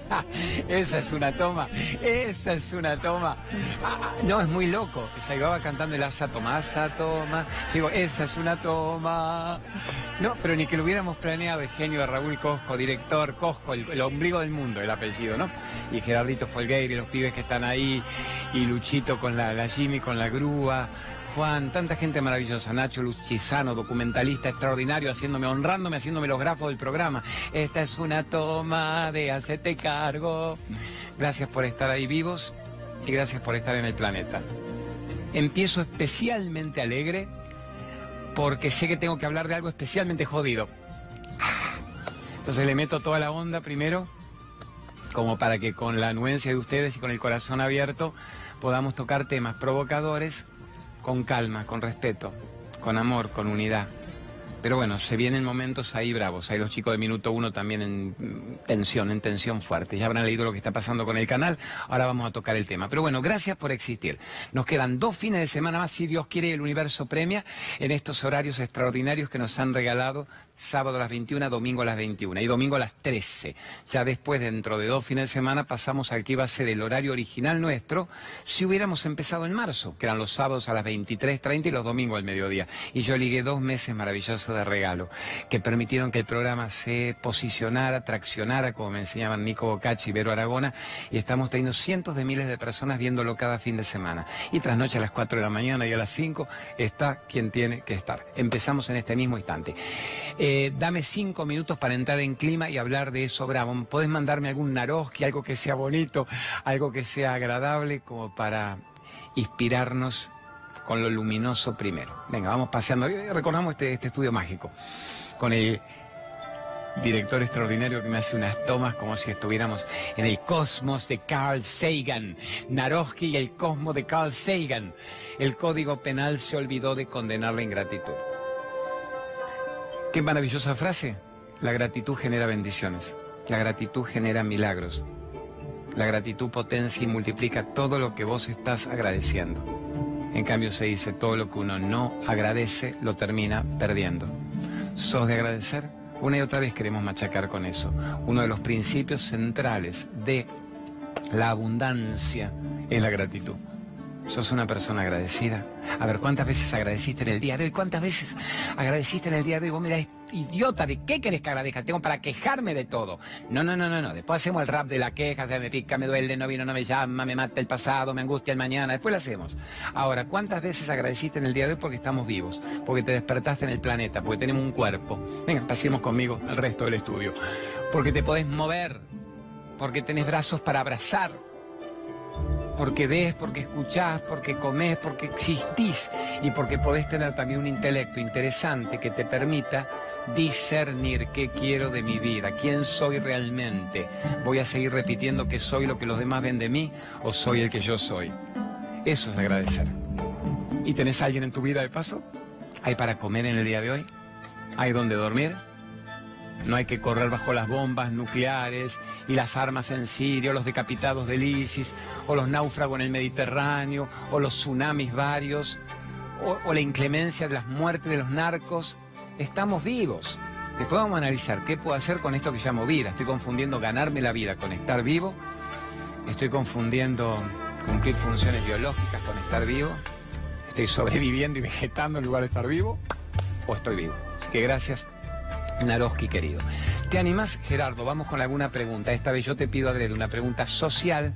esa es una toma, esa es una toma. Ah, no, es muy loco. Se iba cantando el asa toma, asa toma. Digo, esa es una toma. No, pero ni que lo hubiéramos planeado, el genio de Raúl Cosco, director Cosco, el, ombligo del mundo, el apellido, ¿no? Y Gerardito Folgueira y los pibes que están ahí, y Luchito con la, la Jimmy con la grúa. Juan, tanta gente maravillosa, Nacho Luchizano, documentalista extraordinario, haciéndome, honrándome, haciéndome los grafos del programa. Esta es una toma de hacerte cargo. Gracias por estar ahí vivos y gracias por estar en el planeta. Empiezo especialmente alegre porque sé que tengo que hablar de algo especialmente jodido. Entonces le meto toda la onda primero, como para que con la anuencia de ustedes y con el corazón abierto podamos tocar temas provocadores con calma, con respeto, con amor, con unidad. Pero bueno, se vienen momentos ahí bravos. Hay los chicos de minuto uno también en tensión, en tensión fuerte. Ya habrán leído lo que está pasando con el canal. Ahora vamos a tocar el tema. Pero bueno, gracias por existir. Nos quedan dos fines de semana más, si Dios quiere, el universo premia en estos horarios extraordinarios que nos han regalado sábado a las 21, domingo a las 21 y domingo a las 13. Ya después, dentro de dos fines de semana, pasamos al que iba a ser el horario original nuestro si hubiéramos empezado en marzo, que eran los sábados a las 23.30 y los domingos al mediodía. Y yo ligué dos meses maravillosos de regalo, que permitieron que el programa se posicionara, traccionara, como me enseñaban Nico Bocacci y Vero Aragona, y estamos teniendo cientos de miles de personas viéndolo cada fin de semana. Y tras noche a las 4 de la mañana y a las 5 está quien tiene que estar. Empezamos en este mismo instante. Eh, dame cinco minutos para entrar en clima y hablar de eso bravo. ¿Podés mandarme algún Naroski, algo que sea bonito, algo que sea agradable, como para inspirarnos con lo luminoso primero? Venga, vamos paseando. Recordamos este, este estudio mágico con el director extraordinario que me hace unas tomas como si estuviéramos en el cosmos de Carl Sagan. Naroski y el cosmos de Carl Sagan. El código penal se olvidó de condenar la ingratitud. Qué maravillosa frase. La gratitud genera bendiciones. La gratitud genera milagros. La gratitud potencia y multiplica todo lo que vos estás agradeciendo. En cambio se dice, todo lo que uno no agradece lo termina perdiendo. ¿Sos de agradecer? Una y otra vez queremos machacar con eso. Uno de los principios centrales de la abundancia es la gratitud. ¿Sos una persona agradecida? A ver, ¿cuántas veces agradeciste en el día de hoy? ¿Cuántas veces agradeciste en el día de hoy? Vos mira, idiota, ¿de qué querés que agradezca? Tengo para quejarme de todo. No, no, no, no, no. Después hacemos el rap de la queja, se me pica, me duele, no vino, no me llama, me mata el pasado, me angustia el mañana. Después lo hacemos. Ahora, ¿cuántas veces agradeciste en el día de hoy porque estamos vivos? Porque te despertaste en el planeta, porque tenemos un cuerpo. Venga, pasemos conmigo al resto del estudio. Porque te podés mover, porque tenés brazos para abrazar porque ves, porque escuchás, porque comés, porque existís y porque podés tener también un intelecto interesante que te permita discernir qué quiero de mi vida, quién soy realmente. ¿Voy a seguir repitiendo que soy lo que los demás ven de mí o soy el que yo soy? Eso es agradecer. ¿Y tenés alguien en tu vida de paso? ¿Hay para comer en el día de hoy? ¿Hay donde dormir? No hay que correr bajo las bombas nucleares y las armas en Siria, o los decapitados del ISIS, o los náufragos en el Mediterráneo, o los tsunamis varios, o, la inclemencia de las muertes de los narcos. Estamos vivos. Después vamos a analizar qué puedo hacer con esto que llamo vida. Estoy confundiendo ganarme la vida con estar vivo. Estoy confundiendo cumplir funciones biológicas con estar vivo. Estoy sobreviviendo y vegetando en lugar de estar vivo. O estoy vivo. Así que gracias Naroski, querido. ¿Te animas, Gerardo? Vamos con alguna pregunta. Esta vez yo te pido, de una pregunta social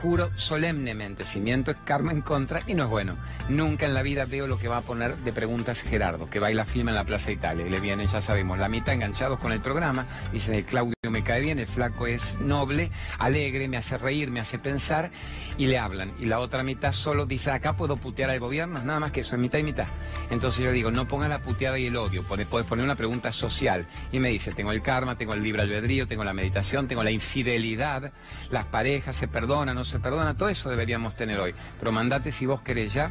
juro solemnemente, si miento es karma en contra y no es bueno. Nunca en la vida veo lo que va a poner de preguntas Gerardo, que baila filma en la Plaza Italia. Y le viene, ya sabemos, la mitad enganchados con el programa. Dicen, el Claudio me cae bien, el flaco es noble, alegre, me hace reír, me hace pensar y le hablan. Y la otra mitad solo dice, acá puedo putear al gobierno, nada más que eso, es mitad y mitad. Entonces yo digo, no pongas la puteada y el odio, puedes poner una pregunta social. Y me dice, tengo el karma, tengo el libre albedrío, tengo la meditación, tengo la infidelidad, las parejas se perdonan, no se perdona, todo eso deberíamos tener hoy. Pero mandate si vos querés ya,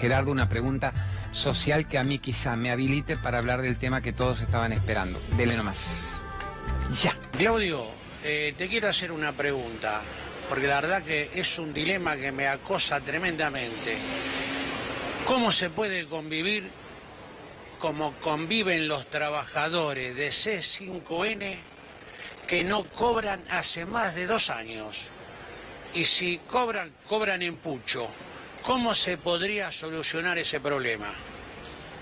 Gerardo, una pregunta social que a mí quizá me habilite para hablar del tema que todos estaban esperando. Dele nomás. Ya. Claudio, eh, te quiero hacer una pregunta, porque la verdad que es un dilema que me acosa tremendamente. ¿Cómo se puede convivir como conviven los trabajadores de C5N que no cobran hace más de dos años. Y si cobran, cobran en pucho. ¿Cómo se podría solucionar ese problema?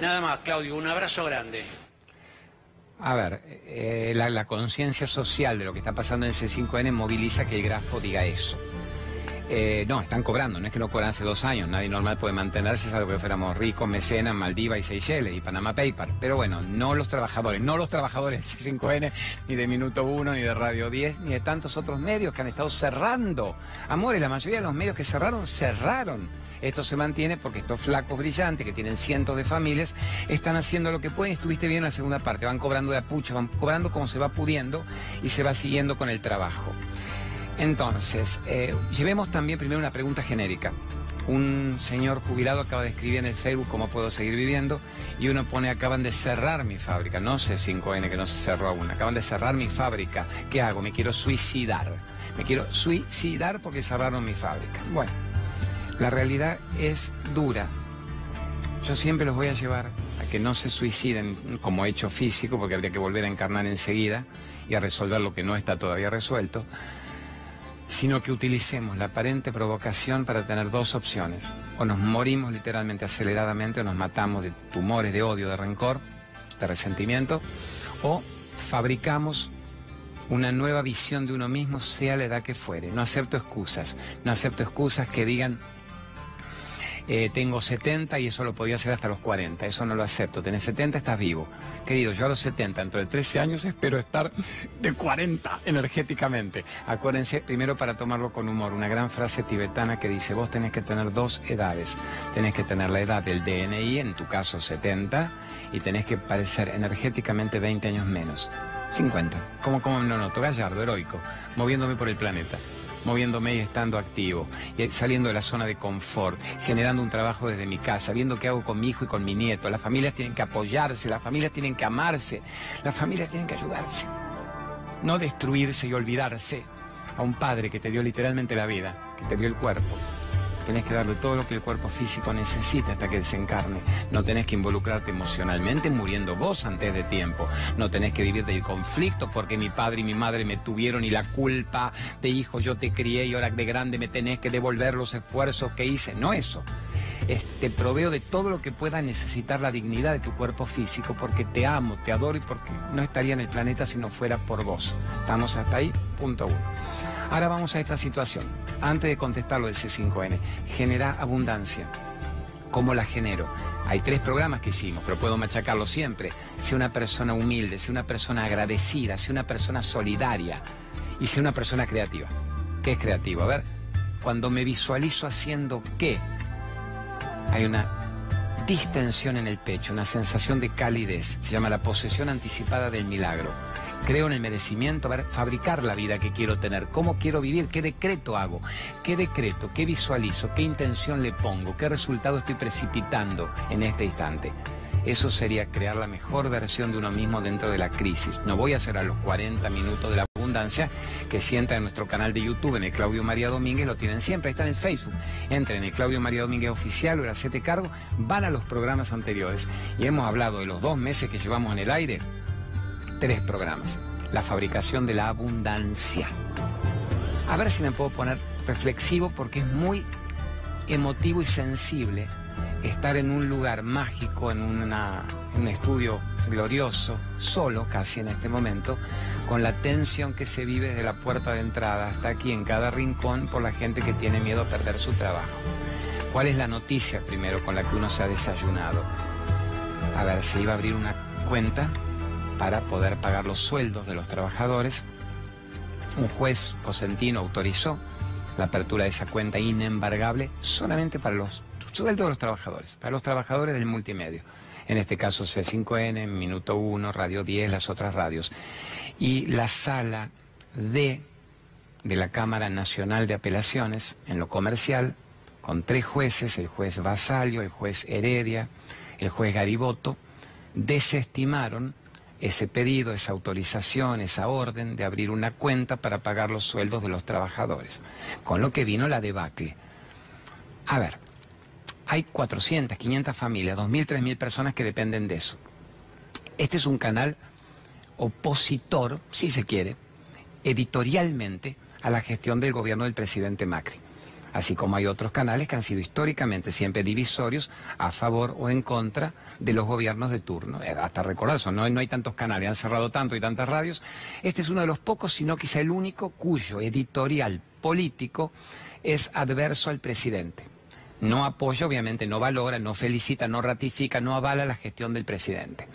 Nada más, Claudio, un abrazo grande. A ver, eh, la, conciencia social de lo que está pasando en ese 5N moviliza que el grafo diga eso. Eh, no, están cobrando, no es que no cobran hace dos años, nadie normal puede mantenerse, salvo que fuéramos ricos, mecenas, Maldivas y Seychelles y Panama Paper. Pero bueno, no los trabajadores, no los trabajadores de C5N, ni de Minuto 1, ni de Radio 10, ni de tantos otros medios que han estado cerrando. Amores, la mayoría de los medios que cerraron, cerraron. Esto se mantiene porque estos flacos brillantes que tienen cientos de familias están haciendo lo que pueden. Estuviste bien en la segunda parte, van cobrando de apucho, van cobrando como se va pudiendo y se va siguiendo con el trabajo. Entonces, eh, llevemos también primero una pregunta genérica. Un señor jubilado acaba de escribir en el Facebook cómo puedo seguir viviendo y uno pone acaban de cerrar mi fábrica, no sé 5N que no se cerró aún, acaban de cerrar mi fábrica, ¿qué hago? Me quiero suicidar, me quiero suicidar porque cerraron mi fábrica. Bueno, la realidad es dura. Yo siempre los voy a llevar a que no se suiciden como hecho físico porque habría que volver a encarnar enseguida y a resolver lo que no está todavía resuelto sino que utilicemos la aparente provocación para tener dos opciones. O nos morimos literalmente aceleradamente o nos matamos de tumores, de odio, de rencor, de resentimiento, o fabricamos una nueva visión de uno mismo, sea la edad que fuere. No acepto excusas, no acepto excusas que digan eh, tengo 70 y eso lo podía hacer hasta los 40, eso no lo acepto, tenés 70, estás vivo. Querido, yo a los 70, dentro de 13 años, espero estar de 40 energéticamente. Acuérdense, primero para tomarlo con humor, una gran frase tibetana que dice, vos tenés que tener dos edades, tenés que tener la edad del DNI, en tu caso 70, y tenés que parecer energéticamente 20 años menos. 50, como, como no noto, gallardo, heroico, moviéndome por el planeta moviéndome y estando activo, saliendo de la zona de confort, generando un trabajo desde mi casa, viendo qué hago con mi hijo y con mi nieto. Las familias tienen que apoyarse, las familias tienen que amarse, las familias tienen que ayudarse. No destruirse y olvidarse a un padre que te dio literalmente la vida, que te dio el cuerpo, tenés que darle todo lo que el cuerpo físico necesita hasta que desencarne. No tenés que involucrarte emocionalmente muriendo vos antes de tiempo. No tenés que vivir del conflicto porque mi padre y mi madre me tuvieron y la culpa de hijo yo te crié y ahora de grande me tenés que devolver los esfuerzos que hice. No eso. te proveo de todo lo que pueda necesitar la dignidad de tu cuerpo físico porque te amo, te adoro y porque no estaría en el planeta si no fuera por vos. ¿Estamos hasta ahí? Punto uno. Ahora vamos a esta situación. Antes de contestar lo del C5N, genera abundancia. ¿Cómo la genero? Hay tres programas que hicimos, pero puedo machacarlo siempre. Sea una persona humilde, sea una persona agradecida, sea una persona solidaria y sea una persona creativa. ¿Qué es creativo? A ver, cuando me visualizo haciendo qué, hay una distensión en el pecho, una sensación de calidez. Se llama la posesión anticipada del milagro creo en el merecimiento, a ver, fabricar la vida que quiero tener, cómo quiero vivir, qué decreto hago, qué decreto, qué visualizo, qué intención le pongo, qué resultado estoy precipitando en este instante. Eso sería crear la mejor versión de uno mismo dentro de la crisis. No voy a hacer a los 40 minutos de la abundancia que sienta en nuestro canal de YouTube, en el Claudio María Domínguez, lo tienen siempre, está en Facebook. Entren en el Claudio María Domínguez Oficial o el Siete Cargo, van a los programas anteriores. Y hemos hablado de los dos meses que llevamos en el aire, tres programas. La fabricación de la abundancia. A ver si me puedo poner reflexivo porque es muy emotivo y sensible estar en un lugar mágico, en, un estudio glorioso, solo casi en este momento, con la tensión que se vive desde la puerta de entrada hasta aquí en cada rincón por la gente que tiene miedo a perder su trabajo. ¿Cuál es la noticia primero con la que uno se ha desayunado? A ver, se iba a abrir una cuenta para poder pagar los sueldos de los trabajadores. Un juez cosentino autorizó la apertura de esa cuenta inembargable solamente para los sueldos de los trabajadores, para los trabajadores del multimedio. En este caso C5N, Minuto 1, Radio 10, las otras radios. Y la sala D de la Cámara Nacional de Apelaciones en lo comercial, con tres jueces, el juez Basalio, el juez Heredia, el juez Gariboto, desestimaron ese pedido, esa autorización, esa orden de abrir una cuenta para pagar los sueldos de los trabajadores. Con lo que vino la debacle. A ver, hay 400, 500 familias, 2.000, 3.000 personas que dependen de eso. Este es un canal opositor, si se quiere, editorialmente a la gestión del gobierno del presidente Macri. Así como hay otros canales que han sido históricamente siempre divisorios a favor o en contra de los gobiernos de turno. Eh, hasta recordar eso, no, no hay tantos canales, han cerrado tanto y tantas radios. Este es uno de los pocos, sino quizá el único, cuyo editorial político es adverso al presidente. No apoya, obviamente, no valora, no felicita, no ratifica, no avala la gestión del presidente.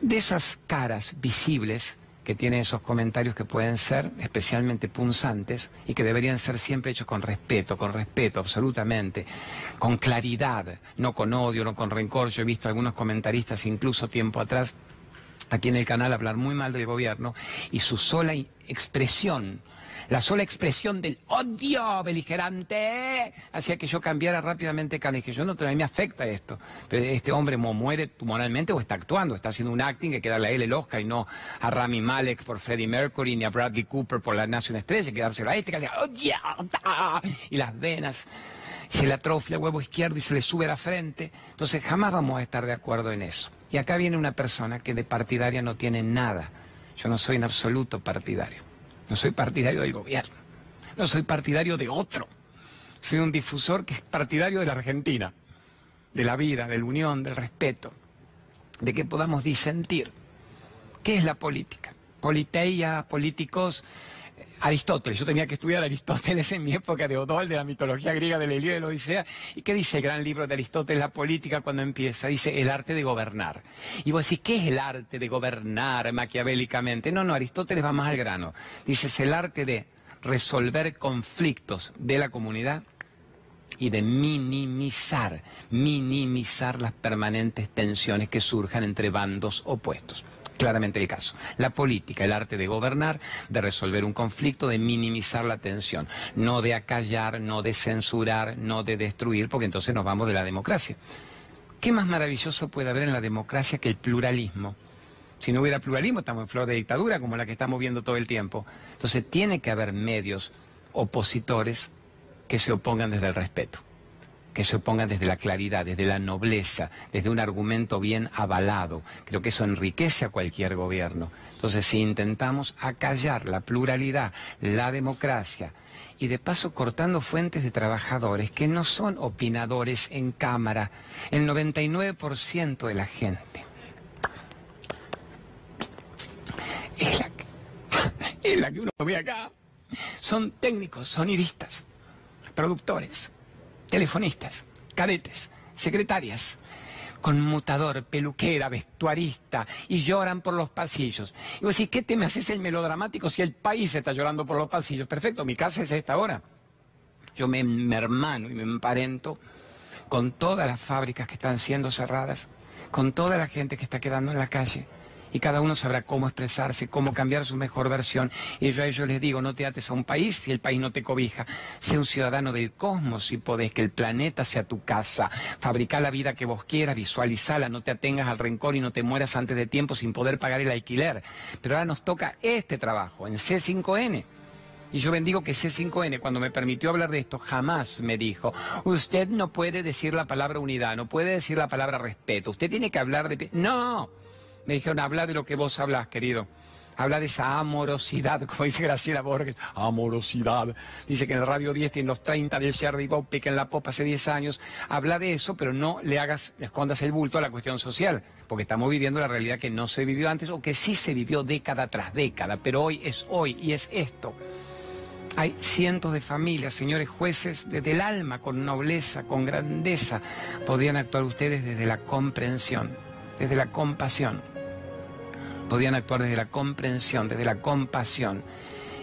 De esas caras visibles que tiene esos comentarios que pueden ser especialmente punzantes y que deberían ser siempre hechos con respeto, con respeto absolutamente, con claridad, no con odio, no con rencor. Yo he visto algunos comentaristas incluso tiempo atrás aquí en el canal hablar muy mal del gobierno y su sola expresión la sola expresión del odio beligerante hacía que yo cambiara rápidamente de Dije, yo no, a mí me afecta esto. Pero este hombre muere moralmente o está actuando, está haciendo un acting que hay que darle a el Oscar y no a Rami Malek por Freddie Mercury ni a Bradley Cooper por La Nación Estrella, hay que dárselo a este que hacía y las venas se le atrofia el huevo izquierdo y se le sube la frente. Entonces jamás vamos a estar de acuerdo en eso. Y acá viene una persona que de partidaria no tiene nada. Yo no soy en absoluto partidario. No soy partidario del gobierno. No soy partidario de otro. Soy un difusor que es partidario de la Argentina, de la vida, de la unión, del respeto, de que podamos disentir. ¿Qué es la política? Politeia, políticos, Aristóteles, yo tenía que estudiar Aristóteles en mi época de Odol, de la mitología griega de la Ilíada de la Odisea. ¿Y qué dice el gran libro de Aristóteles, La política, cuando empieza? Dice el arte de gobernar. Y vos decís, ¿qué es el arte de gobernar maquiavélicamente? No, no, Aristóteles va más al grano. Dice, es el arte de resolver conflictos de la comunidad y de minimizar, minimizar las permanentes tensiones que surjan entre bandos opuestos claramente el caso. La política, el arte de gobernar, de resolver un conflicto, de minimizar la tensión, no de acallar, no de censurar, no de destruir, porque entonces nos vamos de la democracia. ¿Qué más maravilloso puede haber en la democracia que el pluralismo? Si no hubiera pluralismo, estamos en flor de dictadura, como la que estamos viendo todo el tiempo. Entonces tiene que haber medios opositores que se opongan desde el respeto que se opongan desde la claridad, desde la nobleza, desde un argumento bien avalado. Creo que eso enriquece a cualquier gobierno. Entonces, si intentamos acallar la pluralidad, la democracia, y de paso cortando fuentes de trabajadores que no son opinadores en cámara, el 99% de la gente es la, que, es la que uno ve acá. Son técnicos, sonidistas, productores, telefonistas, cadetes, secretarias, conmutador, peluquera, vestuarista, y lloran por los pasillos. Y vos decís, ¿qué te me haces el melodramático si el país está llorando por los pasillos? Perfecto, mi casa es esta hora. Yo me, me hermano y me emparento con todas las fábricas que están siendo cerradas, con toda la gente que está quedando en la calle y cada uno sabrá cómo expresarse, cómo cambiar su mejor versión. Y yo a ellos les digo, no te ates a un país si el país no te cobija. Sé un ciudadano del cosmos si podés, que el planeta sea tu casa. Fabrica la vida que vos quieras, visualizala, no te atengas al rencor y no te mueras antes de tiempo sin poder pagar el alquiler. Pero ahora nos toca este trabajo en C5N. Y yo bendigo que C5N, cuando me permitió hablar de esto, jamás me dijo, usted no puede decir la palabra unidad, no puede decir la palabra respeto, usted tiene que hablar de... No, me dijeron, habla de lo que vos hablas, querido. Habla de esa amorosidad, como dice Graciela Borges, amorosidad. Dice que en el Radio 10 tiene los 30 del Sherry que en la pop hace 10 años. Habla de eso, pero no le hagas, le escondas el bulto a la cuestión social, porque estamos viviendo la realidad que no se vivió antes o que sí se vivió década tras década, pero hoy es hoy y es esto. Hay cientos de familias, señores jueces, desde el alma, con nobleza, con grandeza, podrían actuar ustedes desde la comprensión, desde la compasión podían actuar desde la comprensión, desde la compasión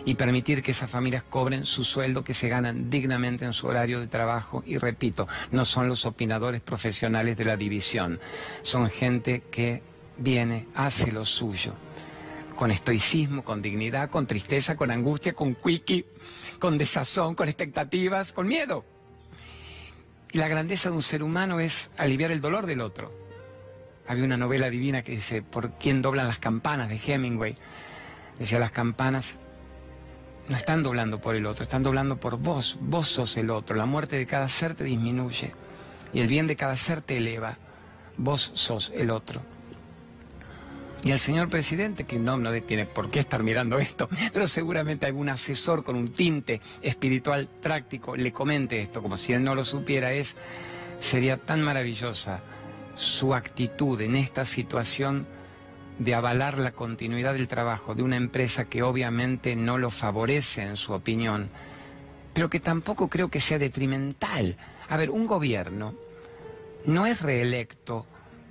y permitir que esas familias cobren su sueldo que se ganan dignamente en su horario de trabajo. Y repito, no son los opinadores profesionales de la división, son gente que viene, hace lo suyo, con estoicismo, con dignidad, con tristeza, con angustia, con quickie, con desazón, con expectativas, con miedo. Y la grandeza de un ser humano es aliviar el dolor del otro. Había una novela divina que dice, ¿por quién doblan las campanas? de Hemingway. Decía, las campanas no están doblando por el otro, están doblando por vos. Vos sos el otro. La muerte de cada ser te disminuye y el bien de cada ser te eleva. Vos sos el otro. Y el señor presidente, que no, no tiene por qué estar mirando esto, pero seguramente algún asesor con un tinte espiritual práctico le comente esto, como si él no lo supiera, es, sería tan maravillosa su actitud en esta situación de avalar la continuidad del trabajo de una empresa que obviamente no lo favorece en su opinión, pero que tampoco creo que sea detrimental. A ver, un gobierno no es reelecto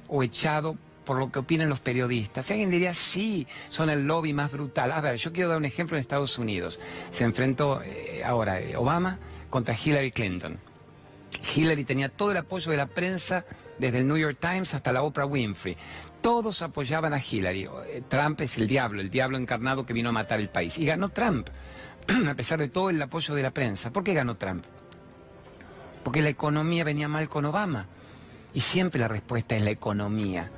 o echado por lo que opinan los periodistas. Alguien diría, sí, son el lobby más brutal. A ver, yo quiero dar un ejemplo en Estados Unidos. Se enfrentó eh, ahora eh, Obama contra Hillary Clinton. Hillary tenía todo el apoyo de la prensa, desde el New York Times hasta la Oprah Winfrey. Todos apoyaban a Hillary. Eh, Trump es el diablo, el diablo encarnado que vino a matar el país. Y ganó Trump, a pesar de todo el apoyo de la prensa. ¿Por qué ganó Trump? Porque la economía venía mal con Obama. Y siempre la respuesta es la economía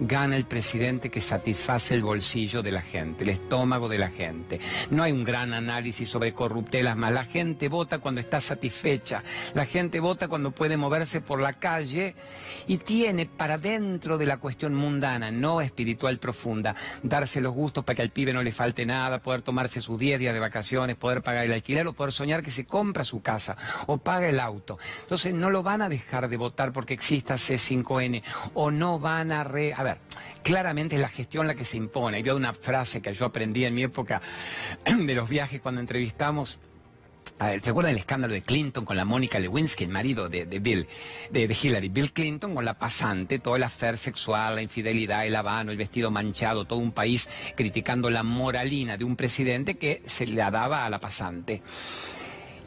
gana el presidente que satisface el bolsillo de la gente, el estómago de la gente. No hay un gran análisis sobre corruptelas más. La gente vota cuando está satisfecha. La gente vota cuando puede moverse por la calle y tiene para dentro de la cuestión mundana, no espiritual profunda, darse los gustos para que al pibe no le falte nada, poder tomarse sus 10 días de vacaciones, poder pagar el alquiler o poder soñar que se compra su casa o paga el auto. Entonces no lo van a dejar de votar porque exista C5N o no van a re a ver, claramente es la gestión la que se impone. Yo una frase que yo aprendí en mi época de los viajes cuando entrevistamos. ¿Se acuerdan del escándalo de Clinton con la Mónica Lewinsky, el marido de, Bill, de, Hillary? Bill Clinton con la pasante, todo el afer sexual, la infidelidad, el habano, el vestido manchado, todo un país criticando la moralina de un presidente que se le daba a la pasante.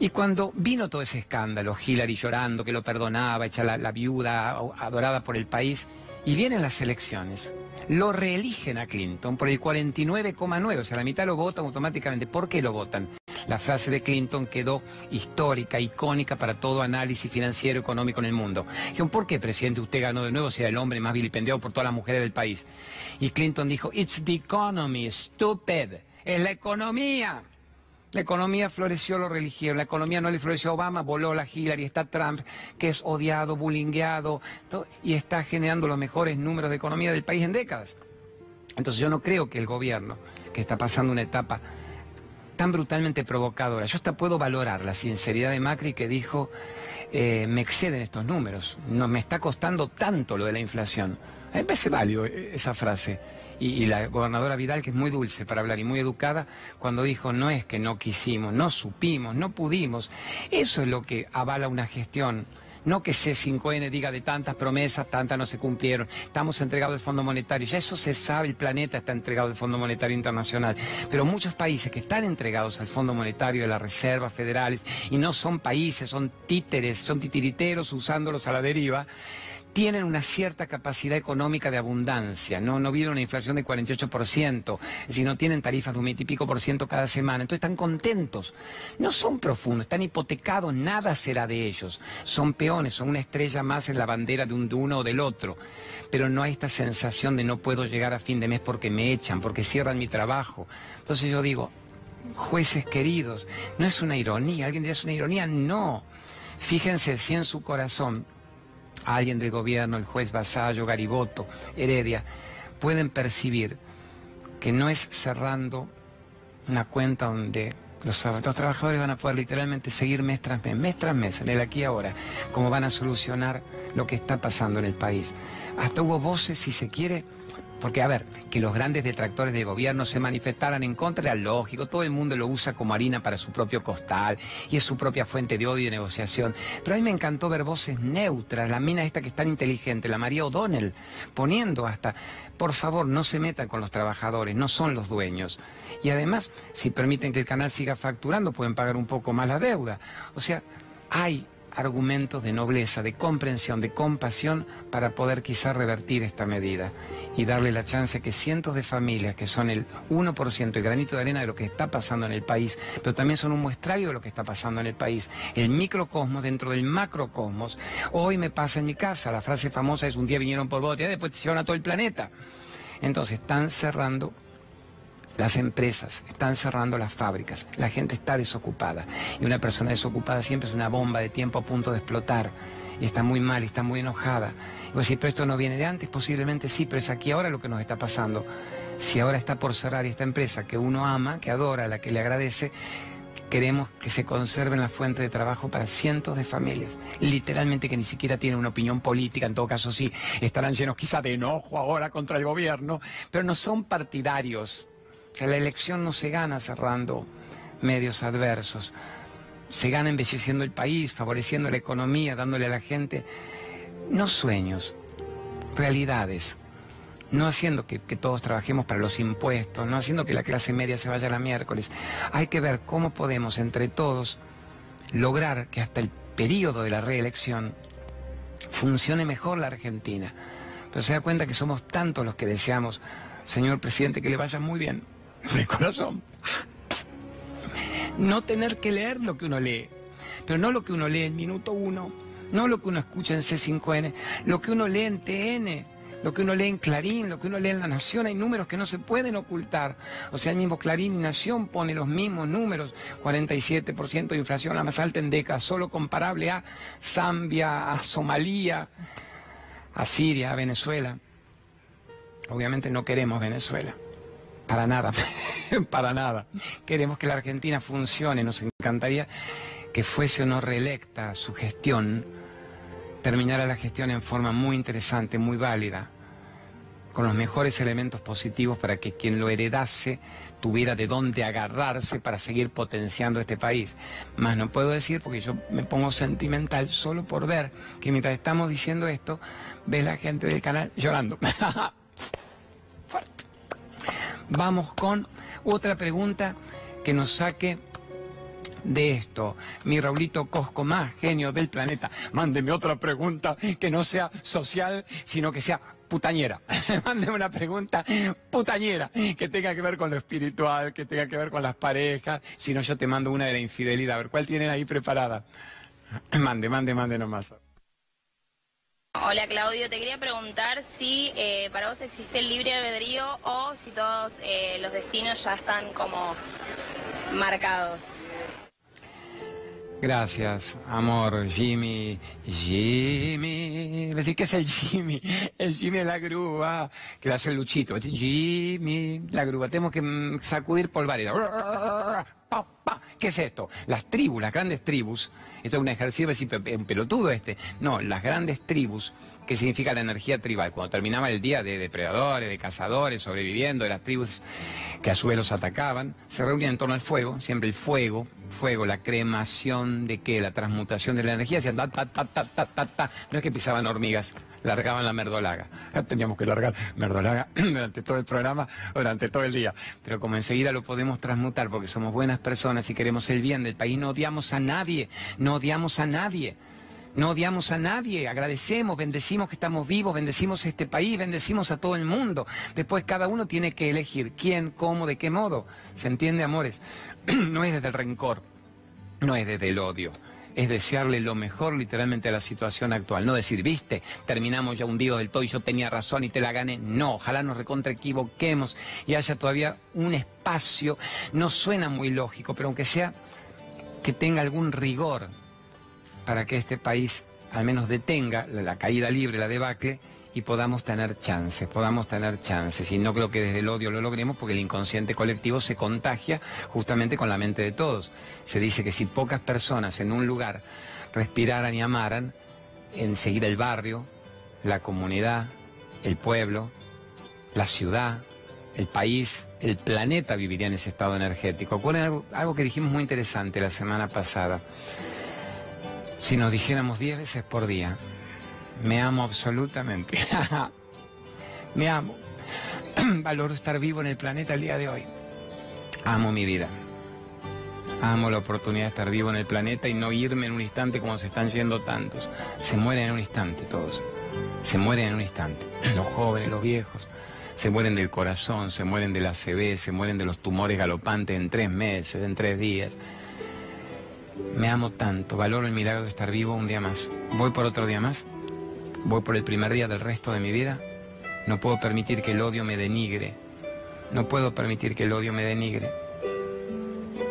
Y cuando vino todo ese escándalo, Hillary llorando, que lo perdonaba, hecha la viuda adorada por el país, y vienen las elecciones. Lo reeligen a Clinton por el 49,9, o sea, la mitad lo votan automáticamente. ¿Por qué lo votan? La frase de Clinton quedó histórica, icónica para todo análisis financiero económico en el mundo. Dijeron, ¿por qué, presidente, usted ganó de nuevo si era el hombre más vilipendiado por todas las mujeres del país? Y Clinton dijo, It's the economy, stupid. Es la economía. La economía floreció lo religioso, la economía no le floreció a Obama, voló la Hillary, está Trump, que es odiado, bullyingueado, y está generando los mejores números de economía del país en décadas. Entonces yo no creo que el gobierno, que está pasando una etapa tan brutalmente provocadora, yo hasta puedo valorar la sinceridad de Macri que dijo, eh, me exceden estos números, no me está costando tanto lo de la inflación. A mí me parece válido eh, esa frase y, la gobernadora Vidal, que es muy dulce para hablar y muy educada, cuando dijo, no es que no quisimos, no supimos, no pudimos. Eso es lo que avala una gestión. No que C5N diga de tantas promesas, tantas no se cumplieron. Estamos entregados al Fondo Monetario. Ya eso se sabe, el planeta está entregado al Fondo Monetario Internacional. Pero muchos países que están entregados al Fondo Monetario de las reservas federales y no son países, son títeres, son titiriteros usándolos a la deriva, tienen una cierta capacidad económica de abundancia, no, no una inflación de 48%, sino tienen tarifas de un y pico por ciento cada semana, entonces están contentos, no son profundos, están hipotecados, nada será de ellos, son peones, son una estrella más en la bandera de, un, uno o del otro, pero no hay esta sensación de no puedo llegar a fin de mes porque me echan, porque cierran mi trabajo. Entonces yo digo, jueces queridos, no es una ironía, alguien dice es una ironía, no. Fíjense si en su corazón alguien del gobierno, el juez Vasallo, Gariboto, Heredia, pueden percibir que no es cerrando una cuenta donde los, trabajadores van a poder literalmente seguir mes tras mes, mes tras mes, de aquí a ahora, cómo van a solucionar lo que está pasando en el país. Hasta hubo voces, si se quiere, porque, a ver, que los grandes detractores del gobierno se manifestaran en contra era lógico, todo el mundo lo usa como harina para su propio costal y es su propia fuente de odio y negociación. Pero a mí me encantó ver voces neutras, la mina esta que es tan inteligente, la María O'Donnell, poniendo hasta, por favor, no se metan con los trabajadores, no son los dueños. Y además, si permiten que el canal siga facturando, pueden pagar un poco más la deuda. O sea, hay argumentos de nobleza, de comprensión, de compasión para poder quizá revertir esta medida y darle la chance que cientos de familias, que son el 1%, el granito de arena de lo que está pasando en el país, pero también son un muestrario de lo que está pasando en el país, el microcosmos dentro del macrocosmos. Hoy me pasa en mi casa, la frase famosa es un día vinieron por vos, y después te hicieron a todo el planeta. Entonces están cerrando las empresas, están cerrando las fábricas, la gente está desocupada y una persona desocupada siempre es una bomba de tiempo a punto de explotar y está muy mal está muy enojada. Y vos decís, pero esto no viene de antes, posiblemente sí, pero es aquí ahora lo que nos está pasando. Si ahora está por cerrar esta empresa que uno ama, que adora, a la que le agradece, queremos que se conserven la fuente de trabajo para cientos de familias, literalmente que ni siquiera tienen una opinión política, en todo caso sí, estarán llenos quizá de enojo ahora contra el gobierno, pero no son partidarios. Que la elección no se gana cerrando medios adversos, se gana embelleciendo el país, favoreciendo la economía, dándole a la gente no sueños, realidades no haciendo que, todos trabajemos para los impuestos, no haciendo que la clase media se vaya la miércoles. Hay que ver cómo podemos entre todos lograr que hasta el periodo de la reelección funcione mejor la Argentina. Pero se da cuenta que somos tantos los que deseamos, señor presidente, que le vaya muy bien, de corazón. No tener que leer lo que uno lee, pero no lo que uno lee en minuto uno, no lo que uno escucha en C5N, lo que uno lee en TN lo que uno lee en Clarín, lo que uno lee en La Nación, hay números que no se pueden ocultar. O sea, el mismo Clarín y Nación pone los mismos números, 47% de inflación, la más alta en décadas, solo comparable a Zambia, a Somalia, a Siria, a Venezuela. Obviamente no queremos Venezuela. Para nada, para nada. Queremos que la Argentina funcione. Nos encantaría que fuese o no reelecta su gestión terminara la gestión en forma muy interesante, muy válida, con los mejores elementos positivos para que quien lo heredase tuviera de dónde agarrarse para seguir potenciando este país. Más no puedo decir porque yo me pongo sentimental solo por ver que mientras estamos diciendo esto, ves la gente del canal llorando. Vamos con otra pregunta que nos saque de esto. Mi Raulito Cosco, más genio del planeta, mándeme otra pregunta que no sea social, sino que sea putañera. mándeme una pregunta putañera que tenga que ver con lo espiritual, que tenga que ver con las parejas. Si no, yo te mando una de la infidelidad. A ver, ¿cuál tienen ahí preparada? mande, mande, mande nomás. Hola Claudio, te quería preguntar si eh, para vos existe el libre albedrío o si todos eh, los destinos ya están como marcados. Gracias, amor, Jimmy. Jimmy. Decir que es el Jimmy. El Jimmy es la grúa. Que hace el luchito. Jimmy, la grúa. Tenemos que mm, sacudir polvareda. ¿Qué es esto? Las tribus, las grandes tribus. Esto es un ejercicio, un pelotudo este. No, las grandes tribus, que significa la energía tribal. Cuando terminaba el día de depredadores, de cazadores, sobreviviendo, de las tribus que a su vez los atacaban, se reunían en torno al fuego, siempre el fuego, fuego, la cremación de qué, la transmutación de la energía, hacían ta, ta, ta, ta, ta, ta, ta. No es que pisaban hormigas, largaban la merdolaga. teníamos que largar merdolaga durante todo el programa, durante todo el día. Pero como enseguida lo podemos transmutar porque somos buenas personas y queremos el bien del país, no odiamos a nadie, no odiamos a nadie. No odiamos a nadie, agradecemos, bendecimos que estamos vivos, bendecimos este país, bendecimos a todo el mundo. Después cada uno tiene que elegir quién, cómo, de qué modo. ¿Se entiende, amores? no es desde el rencor, no es desde el odio es desearle lo mejor literalmente a la situación actual. No decir, viste, terminamos ya hundidos del todo y yo tenía razón y te la gané. No, ojalá nos recontra equivoquemos y haya todavía un espacio. No suena muy lógico, pero aunque sea que tenga algún rigor para que este país al menos detenga la caída libre, la debacle, y podamos tener chances, podamos tener chances. Y no creo que desde el odio lo logremos porque el inconsciente colectivo se contagia justamente con la mente de todos. Se dice que si pocas personas en un lugar respiraran y amaran, enseguida el barrio, la comunidad, el pueblo, la ciudad, el país, el planeta viviría en ese estado energético. Algo que dijimos muy interesante la semana pasada. Si nos dijéramos diez veces por día, me amo absolutamente, me amo, valoro estar vivo en el planeta el día de hoy, amo mi vida, amo la oportunidad de estar vivo en el planeta y no irme en un instante como se están yendo tantos, se mueren en un instante todos, se mueren en un instante, los jóvenes, los viejos. Se mueren del corazón, se mueren de la CB, se mueren de los tumores galopantes en tres meses, en tres días. Me amo tanto, valoro el milagro de estar vivo un día más. ¿Voy por otro día más? ¿Voy por el primer día del resto de mi vida? No puedo permitir que el odio me denigre. No puedo permitir que el odio me denigre.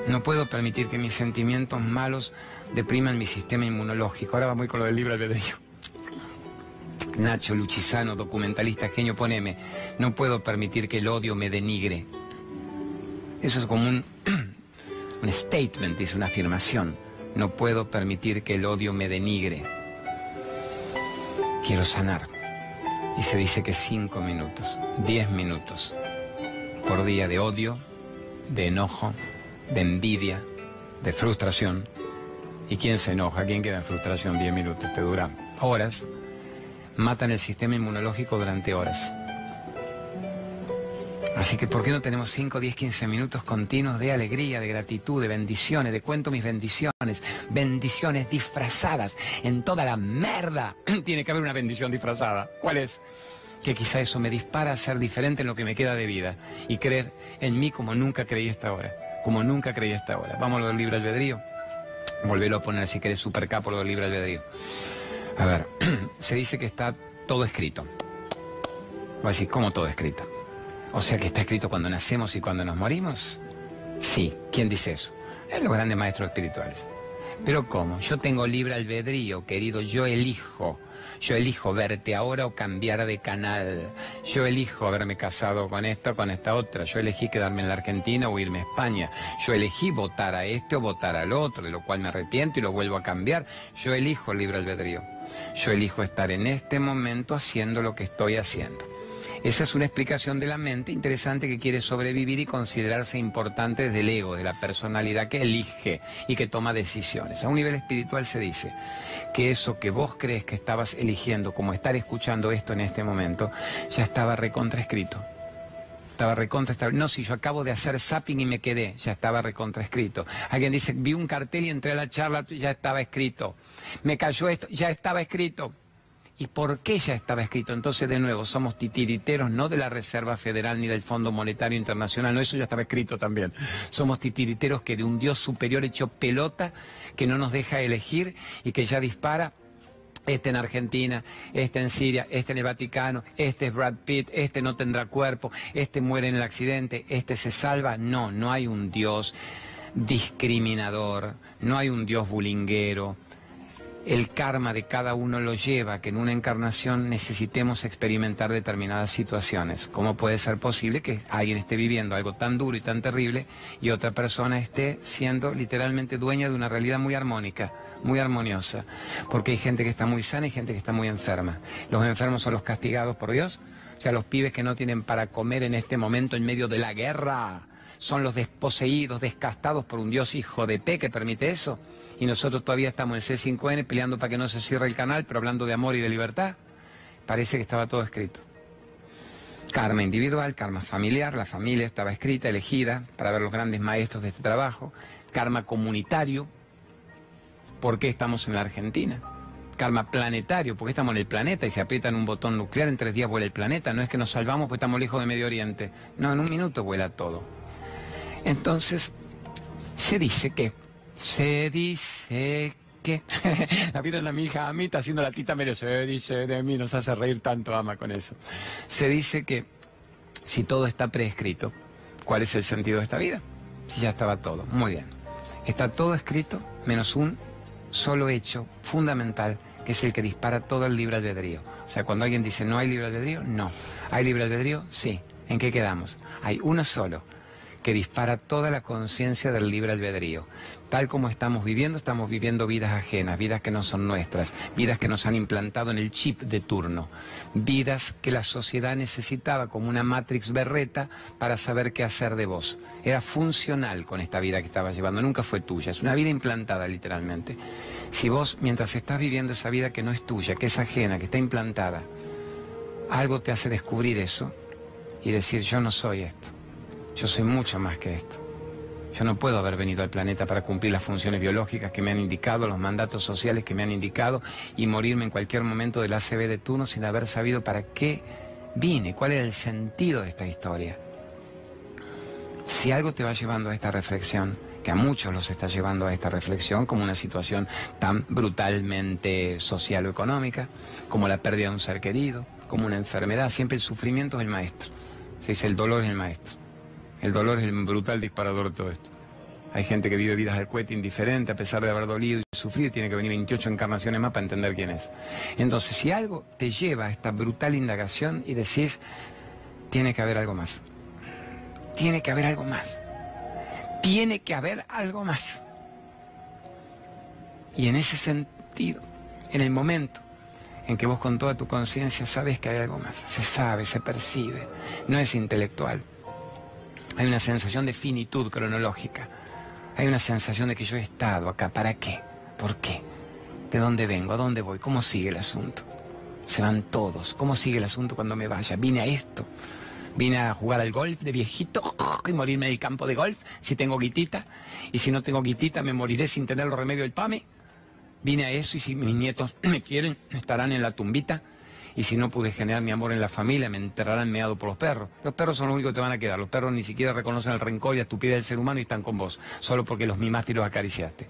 No puedo permitir que mis sentimientos malos depriman mi sistema inmunológico. Ahora vamos con lo del libre albedrío. Nacho Luchisano, documentalista genio, poneme. No puedo permitir que el odio me denigre. Eso es como un, un statement, es una afirmación. No puedo permitir que el odio me denigre. Quiero sanar. Y se dice que cinco minutos, diez minutos por día de odio, de enojo, de envidia, de frustración. ¿Y quién se enoja? ¿Quién queda en frustración diez minutos? Te dura horas. Matan el sistema inmunológico durante horas. Así que, ¿por qué no tenemos 5, 10, 15 minutos continuos de alegría, de gratitud, de bendiciones, de cuento mis bendiciones? Bendiciones disfrazadas en toda la merda. Tiene que haber una bendición disfrazada. ¿Cuál es? Que quizá eso me dispara a ser diferente en lo que me queda de vida y creer en mí como nunca creí hasta ahora. Como nunca creí hasta ahora. Vamos a lo del libre albedrío. Volverlo a poner si querés super capo lo del libre albedrío. A ver, se dice que está todo escrito. Va a decir, ¿cómo todo escrito? O sea que está escrito cuando nacemos y cuando nos morimos. Sí, ¿quién dice eso? Es los grandes maestros espirituales. Pero ¿cómo? Yo tengo libre albedrío, querido, yo elijo. Yo elijo verte ahora o cambiar de canal. Yo elijo haberme casado con esta o con esta otra. Yo elegí quedarme en la Argentina o irme a España. Yo elegí votar a este o votar al otro, de lo cual me arrepiento y lo vuelvo a cambiar. Yo elijo libre albedrío. Yo elijo estar en este momento haciendo lo que estoy haciendo. Esa es una explicación de la mente interesante que quiere sobrevivir y considerarse importante desde el ego, de la personalidad que elige y que toma decisiones. A un nivel espiritual se dice que eso que vos crees que estabas eligiendo, como estar escuchando esto en este momento, ya estaba recontraescrito estaba recontra No, si yo acabo de hacer zapping y me quedé, ya estaba recontraescrito. Alguien dice, vi un cartel y entré a la charla, ya estaba escrito. Me cayó esto, ya estaba escrito. ¿Y por qué ya estaba escrito? Entonces, de nuevo, somos titiriteros no de la Reserva Federal ni del Fondo Monetario Internacional, no, eso ya estaba escrito también. Somos titiriteros que de un Dios superior hecho pelota, que no nos deja elegir y que ya dispara este en Argentina, este en Siria, este en el Vaticano, este es Brad Pitt, este no tendrá cuerpo, este muere en el accidente, este se salva. No, no hay un Dios discriminador, no hay un Dios bulinguero, el karma de cada uno lo lleva que en una encarnación necesitemos experimentar determinadas situaciones. ¿Cómo puede ser posible que alguien esté viviendo algo tan duro y tan terrible y otra persona esté siendo literalmente dueña de una realidad muy armónica, muy armoniosa? Porque hay gente que está muy sana y gente que está muy enferma. Los enfermos son los castigados por Dios, o sea, los pibes que no tienen para comer en este momento en medio de la guerra son los desposeídos, descastados por un Dios hijo de P que permite eso y nosotros todavía estamos en C5N peleando para que no se cierre el canal, pero hablando de amor y de libertad. Parece que estaba todo escrito. Karma individual, karma familiar, la familia estaba escrita, elegida para ver los grandes maestros de este trabajo. Karma comunitario, ¿por qué estamos en la Argentina? Karma planetario, porque estamos en el planeta y se aprietan un botón nuclear, en tres días vuela el planeta. No es que nos salvamos porque estamos lejos de Medio Oriente. No, en un minuto vuela todo. Entonces, se dice que se dice que... la vieron a mi hija, a mí está haciendo la tita medio, se dice de mí, nos hace reír tanto, ama con eso. Se dice que si todo está prescrito, ¿cuál es el sentido de esta vida? Si ya estaba todo. Muy bien. Está todo escrito menos un solo hecho fundamental, que es el que dispara todo el libre albedrío. O sea, cuando alguien dice no hay libre albedrío, no. ¿Hay libre albedrío? Sí. ¿En qué quedamos? Hay uno solo que dispara toda la conciencia del libre albedrío. Tal como estamos viviendo, estamos viviendo vidas ajenas, vidas que no son nuestras, vidas que nos han implantado en el chip de turno, vidas que la sociedad necesitaba como una matrix berreta para saber qué hacer de vos. Era funcional con esta vida que estabas llevando, nunca fue tuya, es una vida implantada literalmente. Si vos, mientras estás viviendo esa vida que no es tuya, que es ajena, que está implantada, algo te hace descubrir eso y decir yo no soy esto. Yo soy mucho más que esto. Yo no puedo haber venido al planeta para cumplir las funciones biológicas que me han indicado, los mandatos sociales que me han indicado y morirme en cualquier momento del ACB de turno sin haber sabido para qué vine, cuál era el sentido de esta historia. Si algo te va llevando a esta reflexión, que a muchos los está llevando a esta reflexión como una situación tan brutalmente social o económica, como la pérdida de un ser querido, como una enfermedad, siempre el sufrimiento es el maestro. Se dice el dolor es el maestro. El dolor es el brutal disparador de todo esto. Hay gente que vive vidas del cohete indiferente a pesar de haber dolido y sufrido tiene que venir 28 encarnaciones más para entender quién es. Entonces, si algo te lleva a esta brutal indagación y decís, tiene que haber algo más. Tiene que haber algo más. Tiene que haber algo más. Y en ese sentido, en el momento en que vos con toda tu conciencia sabes que hay algo más, se sabe, se percibe, no es intelectual. Hay una sensación de finitud cronológica. Hay una sensación de que yo he estado acá. ¿Para qué? ¿Por qué? ¿De dónde vengo? ¿A dónde voy? ¿Cómo sigue el asunto? Se van todos. ¿Cómo sigue el asunto cuando me vaya? Vine a esto. Vine a jugar al golf de viejito y morirme del campo de golf si tengo guitita. Y si no tengo guitita me moriré sin tener los remedios del PAME. Vine a eso y si mis nietos me quieren, estarán en la tumbita. Y si no pude generar mi amor en la familia, me enterrarán meado por los perros. Los perros son los únicos que te van a quedar. Los perros ni siquiera reconocen el rencor y la estupidez del ser humano y están con vos, solo porque los mimaste y los acariciaste.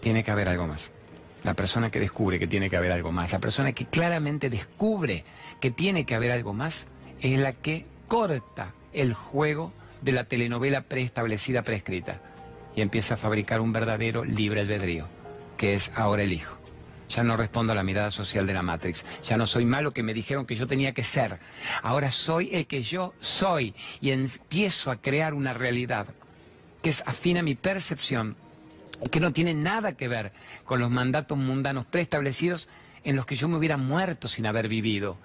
Tiene que haber algo más. La persona que descubre que tiene que haber algo más, la persona que claramente descubre que tiene que haber algo más, es la que corta el juego de la telenovela preestablecida, prescrita, y empieza a fabricar un verdadero libre albedrío que es ahora el hijo. Ya no respondo a la mirada social de la Matrix. Ya no soy malo que me dijeron que yo tenía que ser. Ahora soy el que yo soy y empiezo a crear una realidad que es afín a mi percepción que no tiene nada que ver con los mandatos mundanos preestablecidos en los que yo me hubiera muerto sin haber vivido.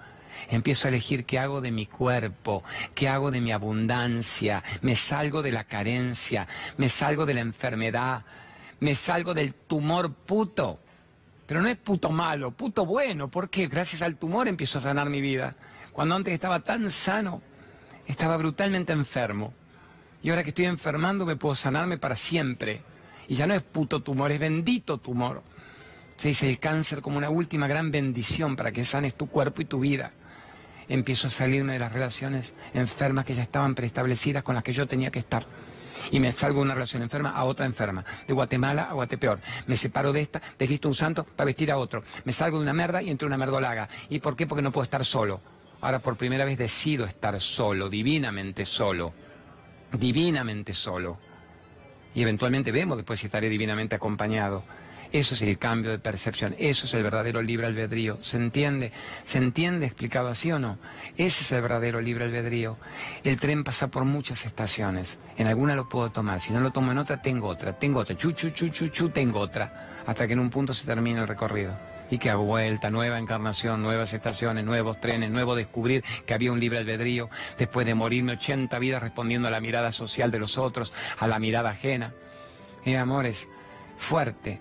Empiezo a elegir qué hago de mi cuerpo, qué hago de mi abundancia, me salgo de la carencia, me salgo de la enfermedad, me salgo del tumor puto. Pero no es puto malo, puto bueno. ¿Por qué? Gracias al tumor empiezo a sanar mi vida. Cuando antes estaba tan sano, estaba brutalmente enfermo. Y ahora que estoy enfermando me puedo sanarme para siempre. Y ya no es puto tumor, es bendito tumor. Se dice el cáncer como una última gran bendición para que sanes tu cuerpo y tu vida. Empiezo a salirme de las relaciones enfermas que ya estaban preestablecidas con las que yo tenía que estar y me salgo de una relación enferma a otra enferma, de Guatemala a Guatepeor. Me separo de esta, visto un santo para vestir a otro. Me salgo de una merda y entro en una merdolaga. ¿Y por qué? Porque no puedo estar solo. Ahora por primera vez decido estar solo, divinamente solo. Divinamente solo. Y eventualmente vemos después si estaré divinamente acompañado. Eso es el cambio de percepción, eso es el verdadero libre albedrío. ¿Se entiende? ¿Se entiende explicado así o no? Ese es el verdadero libre albedrío. El tren pasa por muchas estaciones. En alguna lo puedo tomar, si no lo tomo en otra, tengo otra, tengo otra, chu, chu, chu, chu, chu, tengo otra, hasta que en un punto se termina el recorrido. Y que hago vuelta, nueva encarnación, nuevas estaciones, nuevos trenes, nuevo descubrir que había un libre albedrío, después de morirme 80 vidas respondiendo a la mirada social de los otros, a la mirada ajena. Eh, amores, fuerte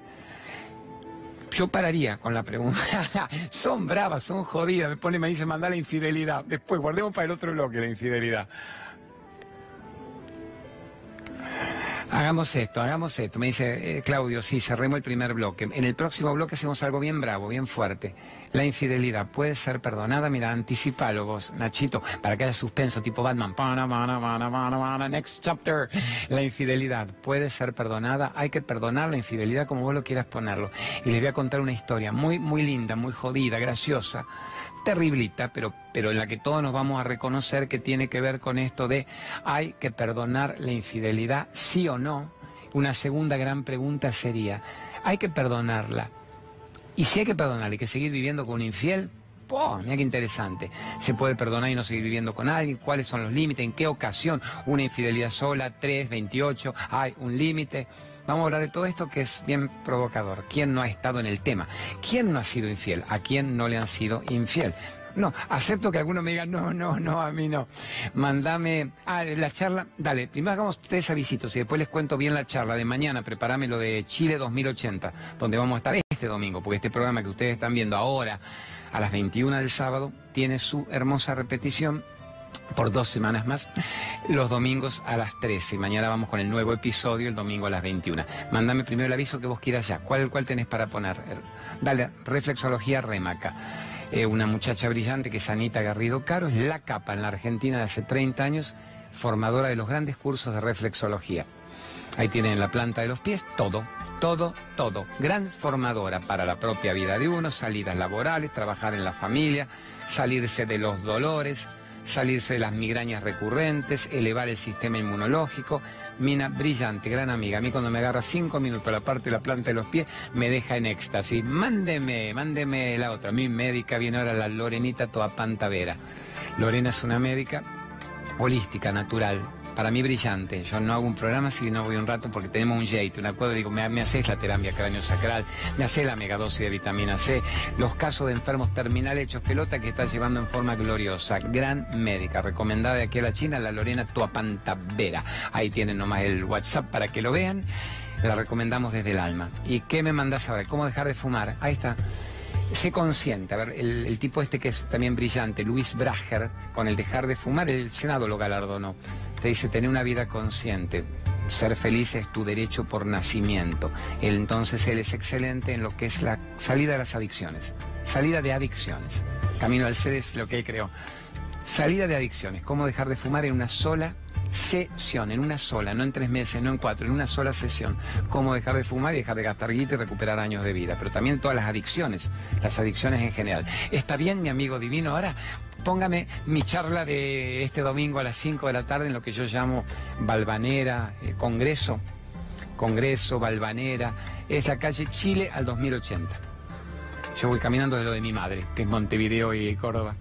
yo pararía con la pregunta. son bravas, son jodidas. Pone, me dice mandar la infidelidad. Después, guardemos para el otro bloque la infidelidad. Hagamos esto, hagamos esto. Me dice eh, Claudio, sí, cerremos el primer bloque. En el próximo bloque hacemos algo bien bravo, bien fuerte. La infidelidad puede ser perdonada. Mira, anticipálogos, Nachito, para que haya suspenso tipo Batman. Next chapter. La infidelidad puede ser perdonada. Hay que perdonar la infidelidad como vos lo quieras ponerlo. Y les voy a contar una historia muy, muy linda, muy jodida, graciosa terriblita, pero, pero en la que todos nos vamos a reconocer que tiene que ver con esto de hay que perdonar la infidelidad, sí o no. Una segunda gran pregunta sería, ¿hay que perdonarla? Y si hay que perdonarla, ¿hay que seguir viviendo con un infiel? Oh, mira qué interesante. ¿Se puede perdonar y no seguir viviendo con alguien? ¿Cuáles son los límites? ¿En qué ocasión? ¿Una infidelidad sola? ¿Tres? ¿28? ¿Hay un límite? Vamos a hablar de todo esto que es bien provocador. ¿Quién no ha estado en el tema? ¿Quién no ha sido infiel? ¿A quién no le han sido infiel? No, acepto que alguno me diga, no, no, no, a mí no. Mándame, ah, la charla, dale, primero hagamos tres avisitos y después les cuento bien la charla de mañana, prepárame lo de Chile 2080, donde vamos a estar este domingo, porque este programa que ustedes están viendo ahora a las 21 del sábado tiene su hermosa repetición por dos semanas más, los domingos a las 13. Mañana vamos con el nuevo episodio, el domingo a las 21. Mándame primero el aviso que vos quieras ya. ¿Cuál, cuál tenés para poner? Dale, reflexología remaca. Eh, una muchacha brillante que es Anita Garrido Caro, es la capa en la Argentina de hace 30 años, formadora de los grandes cursos de reflexología. Ahí tienen la planta de los pies todo, todo, todo. Gran formadora para la propia vida de uno, salidas laborales, trabajar en la familia, salirse de los dolores, salirse de las migrañas recurrentes, elevar el sistema inmunológico. Mina brillante, gran amiga. A mí cuando me agarra cinco minutos la parte de la planta de los pies, me deja en éxtasis. Mándeme, mándeme la otra. Mi médica viene ahora la Lorenita Toapantavera. Lorena es una médica holística, natural, para mí brillante. Yo no hago un programa si no voy un rato porque tenemos un JEIT, un acuerdo, digo, me, haces la terapia cráneo sacral, me haces la megadosis de vitamina C, los casos de enfermos terminales hechos pelota que está llevando en forma gloriosa. Gran médica, recomendada de aquí a la China, la Lorena Tuapantavera. Ahí tienen nomás el WhatsApp para que lo vean. La recomendamos desde el alma. ¿Y qué me mandás ahora? ¿Cómo dejar de fumar? Ahí está sé consciente. A ver, el, tipo este que es también brillante, Luis Brager, con el dejar de fumar, el Senado lo galardonó. Te dice tener una vida consciente. Ser feliz es tu derecho por nacimiento. Entonces él es excelente en lo que es la salida de las adicciones. Salida de adicciones. Camino al ser es lo que él creó. Salida de adicciones. Cómo dejar de fumar en una sola sesión, en una sola, no en tres meses, no en cuatro, en una sola sesión. Cómo dejar de fumar y dejar de gastar guita y recuperar años de vida. Pero también todas las adicciones, las adicciones en general. ¿Está bien, mi amigo divino? Ahora póngame mi charla de este domingo a las 5 de la tarde en lo que yo llamo Balvanera, eh, Congreso. Congreso, Balvanera. Es la calle Chile al 2080. Yo voy caminando de lo de mi madre, que es Montevideo y Córdoba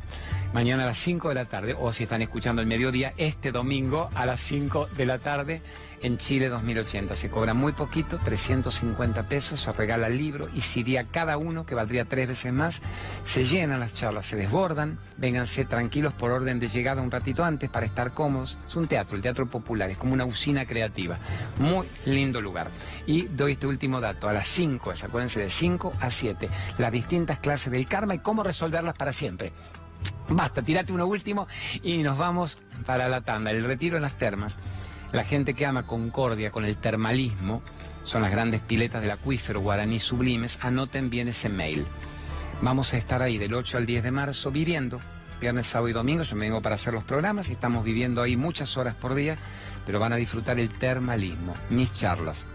mañana a las 5 de la tarde, o si están escuchando el mediodía, este domingo a las 5 de la tarde en Chile 2080. Se cobra muy poquito, 350 pesos, se regala el libro y si iría cada uno, que valdría tres veces más, se llenan las charlas, se desbordan, vénganse tranquilos por orden de llegada un ratito antes para estar cómodos. Es un teatro, el teatro popular, es como una usina creativa. Muy lindo lugar. Y doy este último dato, a las 5, acuérdense de 5 a 7, las distintas clases del karma y cómo resolverlas para siempre. Basta, tirate uno último y nos vamos para la tanda. El retiro en las termas. La gente que ama Concordia con el termalismo, son las grandes piletas del acuífero guaraní sublimes, anoten bien ese mail. Vamos a estar ahí del 8 al 10 de marzo viviendo, viernes, sábado y domingo, yo me vengo para hacer los programas y estamos viviendo ahí muchas horas por día, pero van a disfrutar el termalismo, mis charlas,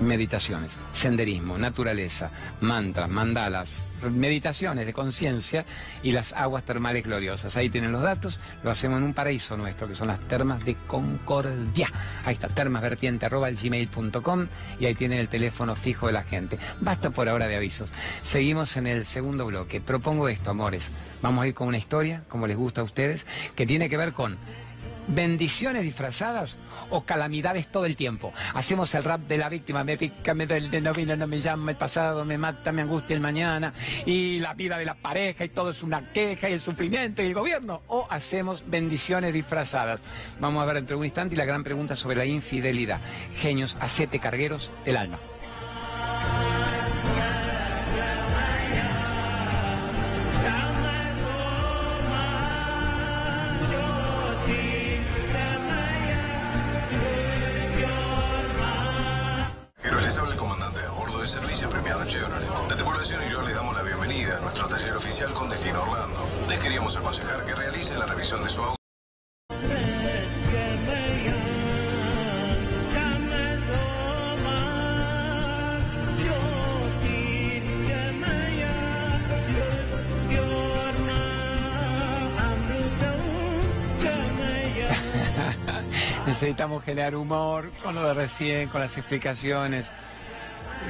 meditaciones, senderismo, naturaleza, mantras, mandalas, meditaciones de conciencia y las aguas termales gloriosas. Ahí tienen los datos, lo hacemos en un paraíso nuestro, que son las termas de Concordia. Ahí está, termasvertiente.gmail.com y ahí tienen el teléfono fijo de la gente. Basta por ahora de avisos. Seguimos en el segundo bloque. Propongo esto, amores. Vamos a ir con una historia, como les gusta a ustedes, que tiene que ver con bendiciones disfrazadas o calamidades todo el tiempo. Hacemos el rap de la víctima, me pica, me duele, no vino, no me llama, el pasado me mata, me angustia el mañana, y la vida de la pareja y todo es una queja y el sufrimiento y el gobierno. O hacemos bendiciones disfrazadas. Vamos a ver entre un instante y la gran pregunta sobre la infidelidad. Genios, acete cargueros del alma. De su auto. Necesitamos generar humor con lo de recién, con las explicaciones.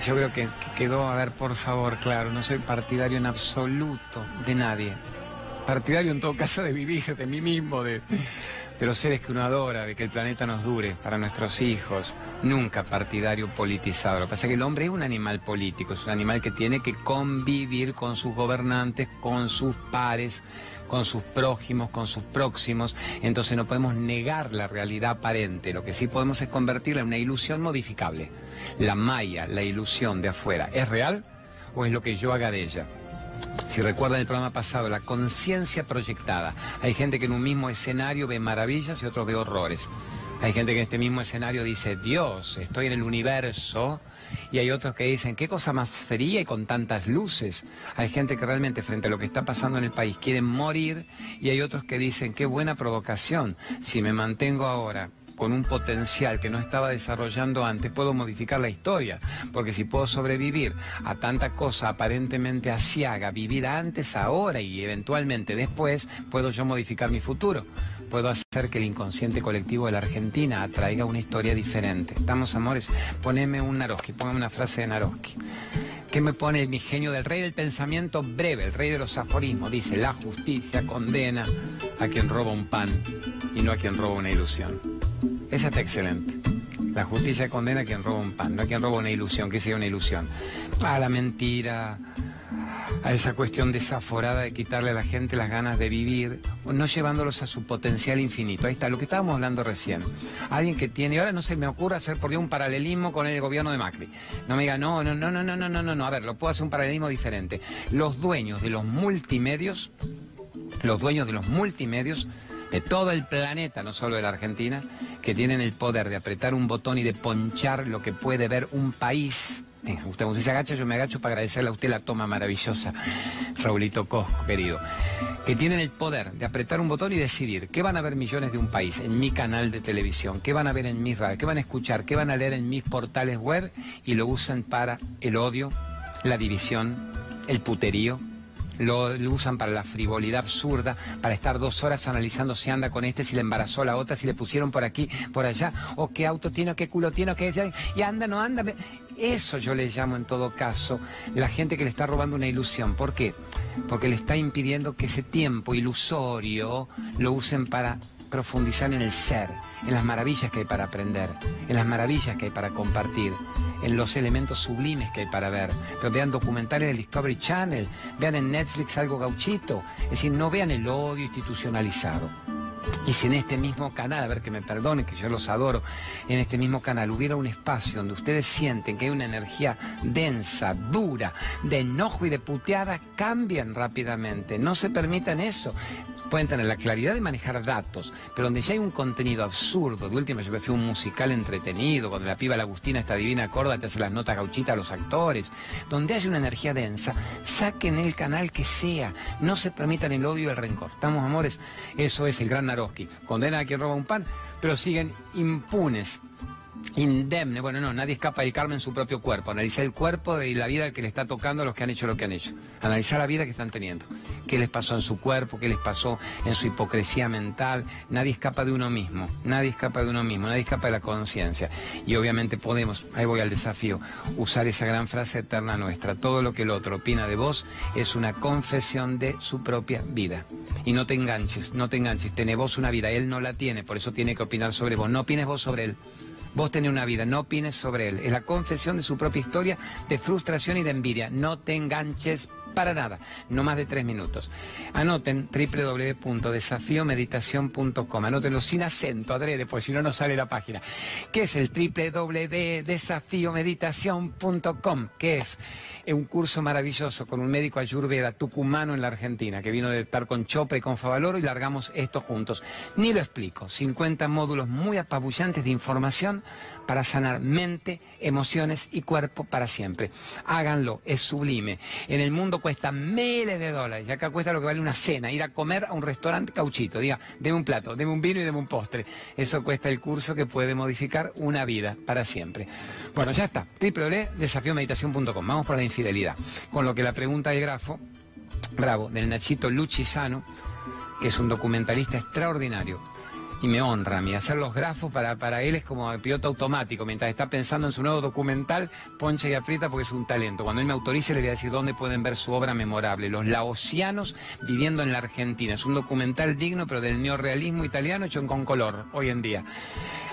Yo creo que, quedó, a ver, por favor, claro, no soy partidario en absoluto de nadie. Partidario en todo caso de vivir, de mí mismo, de, de los seres que uno adora, de que el planeta nos dure para nuestros hijos. Nunca partidario politizado. Lo que pasa es que el hombre es un animal político, es un animal que tiene que convivir con sus gobernantes, con sus pares con sus prójimos, con sus próximos, entonces no podemos negar la realidad aparente, lo que sí podemos es convertirla en una ilusión modificable. La maya, la ilusión de afuera, ¿es real o es lo que yo haga de ella? Si recuerdan el programa pasado, la conciencia proyectada. Hay gente que en un mismo escenario ve maravillas y otros ve horrores. Hay gente que en este mismo escenario dice, Dios, estoy en el universo, y hay otros que dicen, qué cosa más fría y con tantas luces. Hay gente que realmente frente a lo que está pasando en el país quieren morir y hay otros que dicen, qué buena provocación. Si me mantengo ahora con un potencial que no estaba desarrollando antes, puedo modificar la historia. Porque si puedo sobrevivir a tanta cosa aparentemente asiaga, vivir antes, ahora y eventualmente después, puedo yo modificar mi futuro. Puedo hacer que el inconsciente colectivo de la Argentina atraiga una historia diferente. Estamos, amores, poneme un Naroski, póngame una frase de Naroski. ¿Qué me pone mi genio del rey del pensamiento breve, el rey de los aforismos? Dice, la justicia condena a quien roba un pan y no a quien roba una ilusión. Esa está excelente. La justicia condena a quien roba un pan, no a quien roba una ilusión, que sea una ilusión. A la mentira, a esa cuestión desaforada de quitarle a la gente las ganas de vivir, no llevándolos a su potencial infinito. Ahí está, lo que estábamos hablando recién. Alguien que tiene, ahora no se me ocurre hacer por Dios un paralelismo con el gobierno de Macri. No me diga, no, no, no, no, no, no, no, no, a ver, lo puedo hacer un paralelismo diferente. Los dueños de los multimedios, los dueños de los multimedios, de todo el planeta, no solo de la Argentina, que tienen el poder de apretar un botón y de ponchar lo que puede ver un país usted, usted se agacha, yo me agacho para agradecerle a usted la toma maravillosa, Raulito Cosco, querido. Que tienen el poder de apretar un botón y decidir qué van a ver millones de un país en mi canal de televisión, qué van a ver en mis radios, qué van a escuchar, qué van a leer en mis portales web y lo usan para el odio, la división, el puterío, lo, usan para la frivolidad absurda, para estar dos horas analizando si anda con este, si le embarazó la otra, si le pusieron por aquí, por allá, o qué auto tiene, qué culo tiene, o qué... Y anda, no anda. Eso yo le llamo en todo caso la gente que le está robando una ilusión. ¿Por qué? Porque le está impidiendo que ese tiempo ilusorio lo usen para profundizar en el ser, en las maravillas que hay para aprender, en las maravillas que hay para compartir, en los elementos sublimes que hay para ver. Pero vean documentales del Discovery Channel, vean en Netflix algo gauchito, es decir, no vean el odio institucionalizado. Y si en este mismo canal, a ver que me perdonen, que yo los adoro, en este mismo canal hubiera un espacio donde ustedes sienten que hay una energía densa, dura, de enojo y de puteada, cambian rápidamente. No se permitan eso. Pueden tener la claridad de manejar datos, pero donde ya hay un contenido absurdo, de última yo prefiero un musical entretenido, donde la piba la Agustina está divina corda, te hace las notas gauchitas a los actores, donde haya una energía densa, saquen el canal que sea, no se permitan el odio y el rencor. ¿Estamos, amores? Eso es el gran Naroski. Condena a quien roba un pan, pero siguen impunes indemne, bueno, no, nadie escapa del karma en su propio cuerpo. Analizar el cuerpo y la vida que le está tocando a los que han hecho lo que han hecho. Analizar la vida que están teniendo. ¿Qué les pasó en su cuerpo? ¿Qué les pasó en su hipocresía mental? Nadie escapa de uno mismo. Nadie escapa de uno mismo. Nadie escapa de la conciencia. Y obviamente podemos, ahí voy al desafío, usar esa gran frase eterna nuestra. Todo lo que el otro opina de vos es una confesión de su propia vida. Y no te enganches, no te enganches. Tenés vos una vida, él no la tiene, por eso tiene que opinar sobre vos. No opines vos sobre él. Vos tenés una vida, no opines sobre él. Es la confesión de su propia historia de frustración y de envidia. No te enganches para nada, no más de tres minutos. Anoten www.desafiomeditación.com, anótenlo sin acento, adrede, pues si no, no sale la página. ¿Qué es el www.desafiomeditación.com? ¿Qué es? un curso maravilloso con un médico ayurveda tucumano en la Argentina, que vino de estar con Chopra y con Favaloro y largamos esto juntos. Ni lo explico, 50 módulos muy apabullantes de información para sanar mente, emociones y cuerpo para siempre. Háganlo, es sublime. En el mundo cuesta miles de dólares, y acá cuesta lo que vale una cena, ir a comer a un restaurante cauchito, diga, deme un plato, deme un vino y deme un postre. Eso cuesta el curso que puede modificar una vida para siempre. Bueno, ya está, www.desafiomeditación.com. Vamos por la infidelidad. Con lo que la pregunta del grafo, bravo, del Nachito Luchisano, que es un documentalista extraordinario y me honra a. Hacer los grafos para, para él es como el piloto automático. Mientras está pensando en su nuevo documental, poncha y aprieta porque es un talento. Cuando él me autorice le voy a decir dónde pueden ver su obra memorable. Los laosianos viviendo en la Argentina. Es un documental digno, pero del neorealismo italiano hecho con color hoy en día.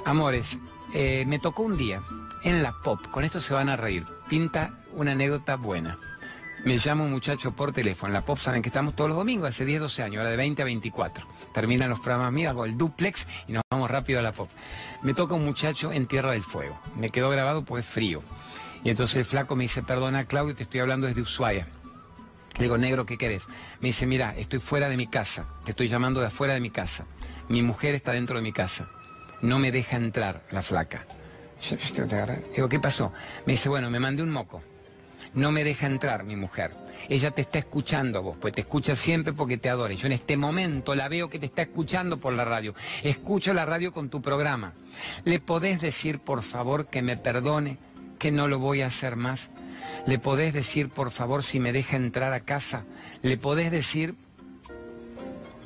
Amores, eh, me tocó un día en la pop, con esto se van a reír. Pinta una anécdota buena. Me llama un muchacho por teléfono. La pop saben que estamos todos los domingos, hace 10, 12 años, ahora de 20 a 24. Terminan los programas míos, hago el duplex y nos vamos rápido a la pop. Me toca un muchacho en Tierra del Fuego. Me quedó grabado pues frío. Y entonces el flaco me dice, perdona Claudio, te estoy hablando desde Ushuaia. Le digo, negro, ¿qué querés? Me dice, mira, estoy fuera de mi casa, te estoy llamando de afuera de mi casa. Mi mujer está dentro de mi casa. No me deja entrar la flaca. Digo, ¿qué pasó? Me dice, bueno, me mandé un moco. No me deja entrar mi mujer. Ella te está escuchando a vos, pues te escucha siempre porque te adora. Yo en este momento la veo que te está escuchando por la radio. Escucho la radio con tu programa. ¿Le podés decir, por favor, que me perdone, que no lo voy a hacer más? ¿Le podés decir, por favor, si me deja entrar a casa? ¿Le podés decir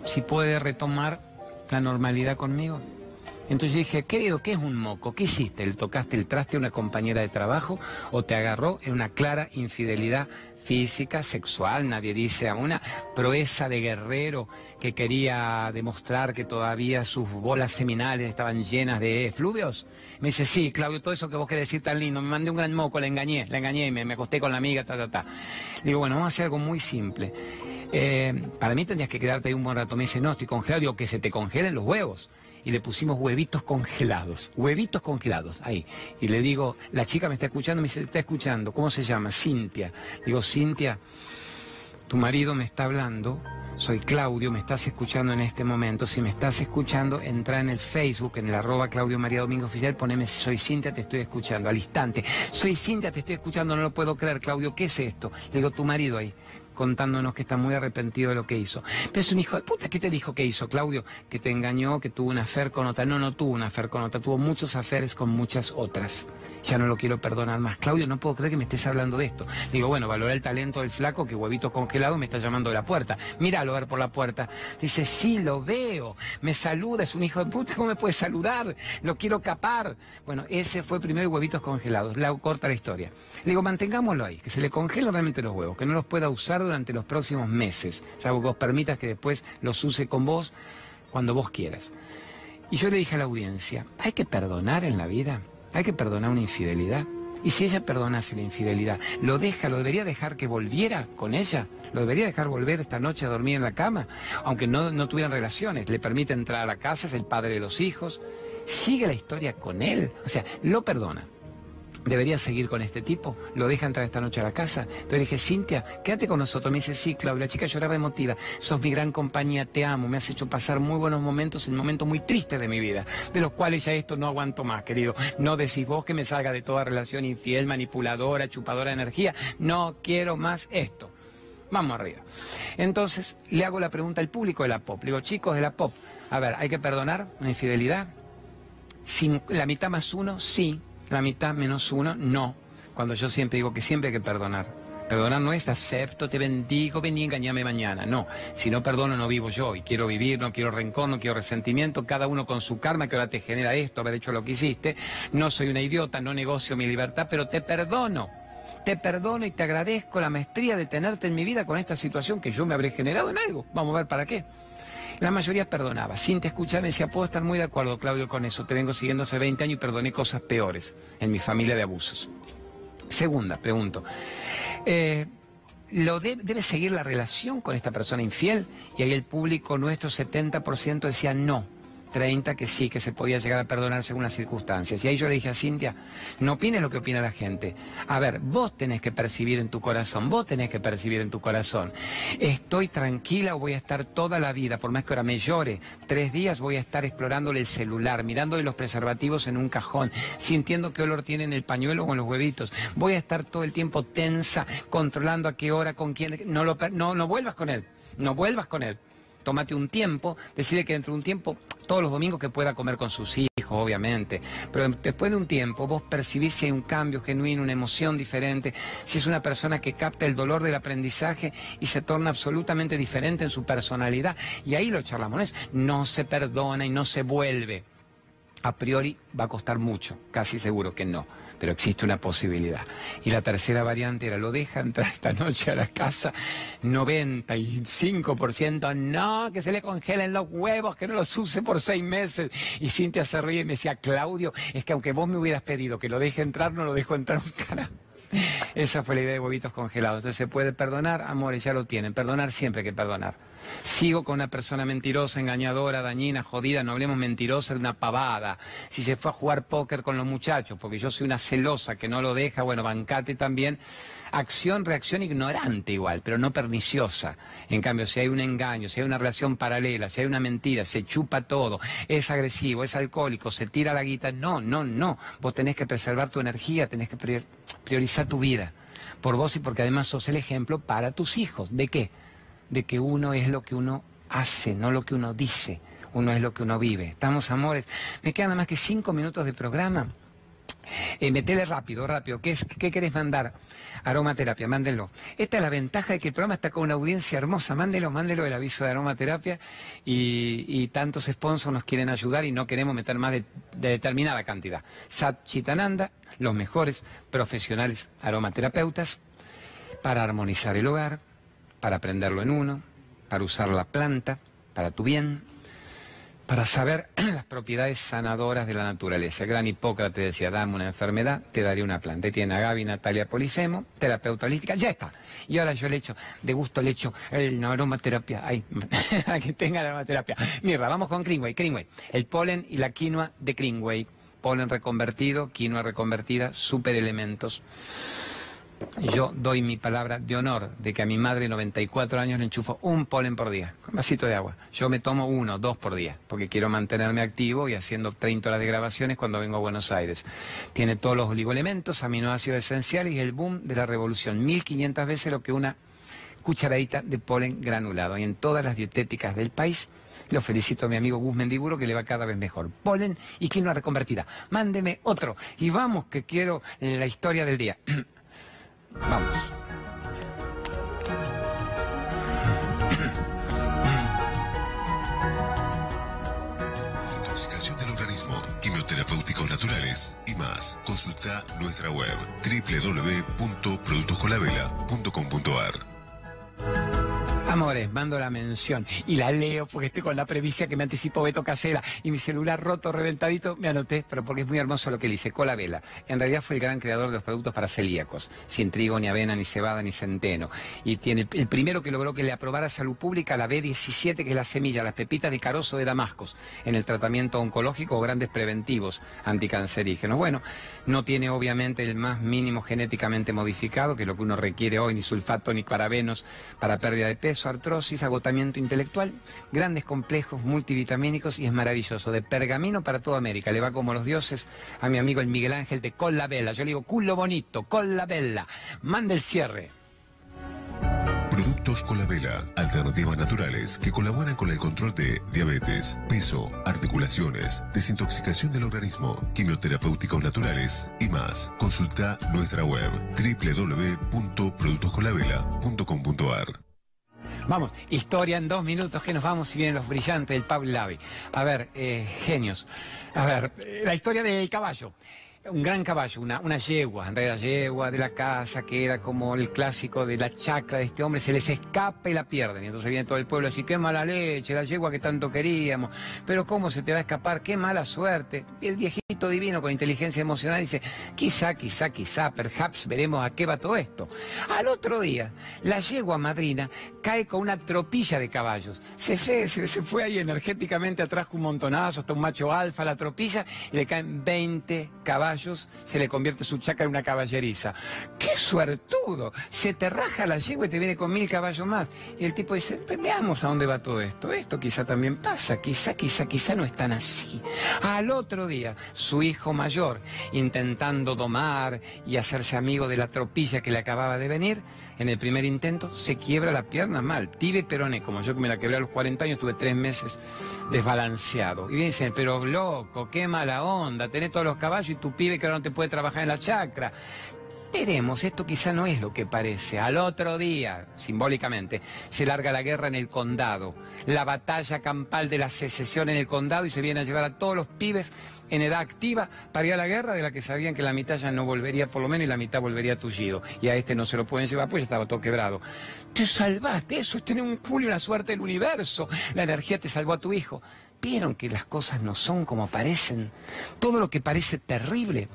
si puede retomar la normalidad conmigo? Entonces dije, querido, ¿qué es un moco? ¿Qué hiciste? ¿Le tocaste el traste a una compañera de trabajo o te agarró en una clara infidelidad física, sexual? Nadie dice a una proeza de guerrero que quería demostrar que todavía sus bolas seminales estaban llenas de efluvios. Me dice, sí, Claudio, todo eso que vos querés decir tan lindo, me mandé un gran moco, le engañé, le engañé, me, me acosté con la amiga, ta, ta, ta. Digo, bueno, vamos a hacer algo muy simple. Eh, para mí tendrías que quedarte ahí un buen rato. Me dice, no, estoy congelado. Digo, que se te congelen los huevos y le pusimos huevitos congelados, huevitos congelados, ahí. Y le digo, la chica me está escuchando, me dice, está escuchando, ¿cómo se llama? Cintia. Digo, Cintia, tu marido me está hablando, soy Claudio, me estás escuchando en este momento. Si me estás escuchando, entra en el Facebook, en el arroba Claudio María Domingo Oficial, poneme soy Cintia, te estoy escuchando, al instante. Soy Cintia, te estoy escuchando, no lo puedo creer, Claudio, ¿qué es esto? Le digo, tu marido ahí contándonos que está muy arrepentido de lo que hizo. Pero es un hijo de puta, ¿qué te dijo que hizo, Claudio? Que te engañó, que tuvo una afer con otra. No, no tuvo una afer con otra, tuvo muchos aferes con muchas otras. Ya no lo quiero perdonar más. Claudio, no puedo creer que me estés hablando de esto. Digo, bueno, valora el talento del flaco que huevito congelado me está llamando de la puerta. Míralo ver por la puerta. Dice, sí, lo veo. Me saluda, es un hijo de puta, ¿cómo me puede saludar? Lo quiero capar. Bueno, ese fue primero huevitos congelados. La corta la historia. digo, mantengámoslo ahí, que se le congelen realmente los huevos, que no los pueda usar durante los próximos meses, salvo que vos permitas que después los use con vos cuando vos quieras. Y yo le dije a la audiencia, hay que perdonar en la vida, hay que perdonar una infidelidad. Y si ella perdonase la infidelidad, ¿lo deja, lo debería dejar que volviera con ella? ¿Lo debería dejar volver esta noche a dormir en la cama? Aunque no, no tuvieran relaciones, le permite entrar a la casa, es el padre de los hijos, sigue la historia con él, o sea, lo perdona debería seguir con este tipo, lo deja entrar esta noche a la casa. Entonces le dije, Cintia, quédate con nosotros. Me dice, sí, Claudia, la chica lloraba emotiva, sos mi gran compañía, te amo, me has hecho pasar muy buenos momentos en momentos muy tristes de mi vida, de los cuales ya esto no aguanto más, querido. No decís vos que me salga de toda relación infiel, manipuladora, chupadora de energía, no quiero más esto. Vamos arriba. Entonces le hago la pregunta al público de la pop. Le digo, chicos de la pop, a ver, ¿hay que perdonar una infidelidad? Sin, ¿La mitad más uno? Sí. La mitad menos uno, no. Cuando yo siempre digo que siempre hay que perdonar. Perdonar no es acepto, te bendigo, vení, engañame mañana. No, si no perdono no vivo yo y quiero vivir, no quiero rencor, no quiero resentimiento, cada uno con su karma que ahora te genera esto, haber hecho lo que hiciste. No soy una idiota, no negocio mi libertad, pero te perdono. Te perdono y te agradezco la maestría de tenerte en mi vida con esta situación que yo me habré generado en algo. Vamos a ver para qué. La mayoría perdonaba. Sin te escuchar me decía, puedo estar muy de acuerdo, Claudio, con eso. Te vengo siguiendo hace 20 años y perdoné cosas peores en mi familia de abusos. Segunda, pregunto. Eh, ¿Lo debe seguir la relación con esta persona infiel? Y ahí el público nuestro 70% decía no 30 que sí, que se podía llegar a perdonar según las circunstancias. Y ahí yo le dije a Cintia, no opines lo que opina la gente. A ver, vos tenés que percibir en tu corazón, vos tenés que percibir en tu corazón. Estoy tranquila o voy a estar toda la vida, por más que ahora me llore, tres días voy a estar explorándole el celular, mirándole los preservativos en un cajón, sintiendo qué olor tiene en el pañuelo o en los huevitos. Voy a estar todo el tiempo tensa, controlando a qué hora, con quién. No, lo, no, no vuelvas con él, no vuelvas con él tómate un tiempo, decide que dentro de un tiempo, todos los domingos que pueda comer con sus hijos, obviamente, pero después de un tiempo vos percibís si hay un cambio genuino, una emoción diferente, si es una persona que capta el dolor del aprendizaje y se torna absolutamente diferente en su personalidad, y ahí lo charlamos, no se perdona y no se vuelve. A priori va a costar mucho, casi seguro que no pero existe una posibilidad. Y la tercera variante era, lo deja entrar esta noche a la casa, 95%, no, que se le congelen los huevos, que no los use por seis meses. Y Cintia se ríe y me decía, Claudio, es que aunque vos me hubieras pedido que lo deje entrar, no lo dejo entrar un carajo. Esa fue la idea de huevitos congelados. Entonces se puede perdonar, amores, ya lo tienen. Perdonar siempre hay que perdonar. Sigo con una persona mentirosa, engañadora, dañina, jodida, no hablemos mentirosa, una pavada. Si se fue a jugar póker con los muchachos, porque yo soy una celosa que no lo deja, bueno, bancate también. Acción, reacción ignorante igual, pero no perniciosa. En cambio, si hay un engaño, si hay una relación paralela, si hay una mentira, se chupa todo, es agresivo, es alcohólico, se tira la guita, no, no, no. Vos tenés que preservar tu energía, tenés que prioriza tu vida, por vos y porque además sos el ejemplo para tus hijos. ¿De qué? De que uno es lo que uno hace, no lo que uno dice. Uno es lo que uno vive. Estamos, amores. Me quedan nada más que cinco minutos de programa. Eh, metele rápido, rápido. ¿Qué, es, ¿Qué querés mandar? Aromaterapia, mándenlo. Esta es la ventaja de que el programa está con una audiencia hermosa. Mándelo, mándelo el aviso de aromaterapia. Y, tantos sponsors nos quieren ayudar y no queremos meter más de, determinada cantidad. Sat Chitananda, los mejores profesionales aromaterapeutas para armonizar el hogar, para aprenderlo en uno, para usar la planta, para tu bien, para saber las propiedades sanadoras de la naturaleza. El gran Hipócrates decía, dame una enfermedad, te daré una planta. Tiene a Gaby Natalia Polifemo, terapeuta holística, ya está. Y ahora yo le echo, de gusto le echo el aromaterapia, ay, a que tenga la aromaterapia. Mirra, vamos con Greenway, Greenway. El polen y la quinoa de Greenway. Polen reconvertido, quinoa reconvertida, superelementos. Yo doy mi palabra de honor de que a mi madre, 94 años, le enchufo un polen por día, con vasito de agua. Yo me tomo uno, dos por día, porque quiero mantenerme activo y haciendo 30 horas de grabaciones cuando vengo a Buenos Aires. Tiene todos los oligoelementos, aminoácidos esenciales y el boom de la revolución. 1500 veces lo que una cucharadita de polen granulado. Y en todas las dietéticas del país, lo felicito a mi amigo Gus Mendiburo que le va cada vez mejor. Polen y quinoa reconvertida. Mándeme otro. Y vamos que quiero la historia del día. Vamos. Desintoxicación del organismo, quimioterapéuticos naturales y más. Consulta nuestra web www.produtoscolavela.com.ar. Amores, mando la mención y la leo porque estoy con la previsia que me anticipó Beto Casera y mi celular roto, reventadito, me anoté, pero porque es muy hermoso lo que dice. Cola Vela. En realidad fue el gran creador de los productos para celíacos, sin trigo, ni avena, ni cebada, ni centeno. Y tiene el primero que logró que le aprobara salud pública la B17, que es la semilla, las pepitas de carozo de Damascos, en el tratamiento oncológico o grandes preventivos anticancerígenos. Bueno, no tiene obviamente el más mínimo genéticamente modificado, que es lo que uno requiere hoy, ni sulfato ni parabenos para pérdida de peso artrosis, agotamiento intelectual, grandes complejos multivitamínicos y es maravilloso. De pergamino para toda América. Le va como los dioses a mi amigo el Miguel Ángel de Colabella. Yo le digo, culo bonito, Colabella. Manda el cierre. Productos Colabella, alternativas naturales que colaboran con el control de diabetes, peso, articulaciones, desintoxicación del organismo, quimioterapéuticos naturales y más. Consulta nuestra web www.productoscolabela.com.ar. Vamos, historia en dos minutos que nos vamos si vienen los brillantes del Pablo Lavi. A ver, eh, genios. A ver, eh, la historia del caballo un gran caballo, una, una yegua, en realidad yegua de la casa, que era como el clásico de la chacra de este hombre, se les escapa y la pierden. Y entonces viene todo el pueblo así, qué mala leche, la yegua que tanto queríamos, pero cómo se te va a escapar, qué mala suerte. Y el viejito divino con inteligencia emocional dice, quizá, quizá, quizá, perhaps veremos a qué va todo esto. Al otro día, la yegua madrina cae con una tropilla de caballos. Se fue, se, fue ahí energéticamente atrás con un montonazo, hasta un macho alfa, la tropilla, y le caen 20 caballos se le convierte su chaca en una caballeriza. ¡Qué suertudo! Se te raja la yegua y te viene con mil caballos más. Y el tipo dice, veamos a dónde va todo esto. Esto quizá también pasa, quizá, quizá, quizá no es tan así. Al otro día, su hijo mayor, intentando domar y hacerse amigo de la tropilla que le acababa de venir, en el primer intento se quiebra la pierna mal, tibe peroné, como yo que me la quebré a los 40 años, tuve tres meses desbalanceado. Y dicen, pero loco, qué mala onda, tenés todos los caballos y tu pibe que ahora no te puede trabajar en la chacra. Veremos, esto quizá no es lo que parece. Al otro día, simbólicamente, se larga la guerra en el condado, la batalla campal de la secesión en el condado y se viene a llevar a todos los pibes en edad activa para ir a la guerra de la que sabían que la mitad ya no volvería por lo menos y la mitad volvería tullido. Y a este no se lo pueden llevar pues ya estaba todo quebrado. Te salvaste, eso es tener un culo y una suerte del universo. La energía te salvó a tu hijo. Vieron que las cosas no son como parecen. Todo lo que parece terrible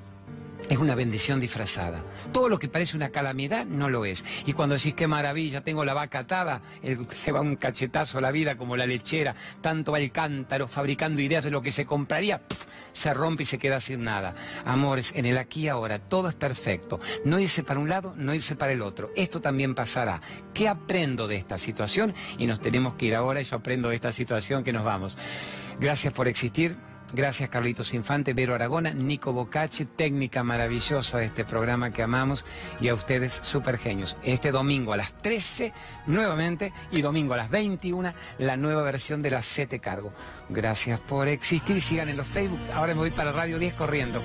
es una bendición disfrazada. Todo lo que parece una calamidad no lo es. Y cuando decís qué maravilla, tengo la vaca atada, el, se va un cachetazo a la vida como la lechera, tanto va cántaro fabricando ideas de lo que se compraría, se rompe y se queda sin nada. Amores, en el aquí y ahora, todo es perfecto. No irse para un lado, no irse para el otro. Esto también pasará. ¿Qué aprendo de esta situación? Y nos tenemos que ir ahora y yo aprendo de esta situación que nos vamos. Gracias por existir Gracias Carlitos Infante, Vero Aragona, Nico Bocacci, técnica maravillosa de este programa que amamos y a ustedes super genios. Este domingo a las 13 nuevamente y domingo a las 21 la nueva versión de la CT Cargo. Gracias por existir, sigan en los Facebook. Ahora me voy para Radio 10 corriendo.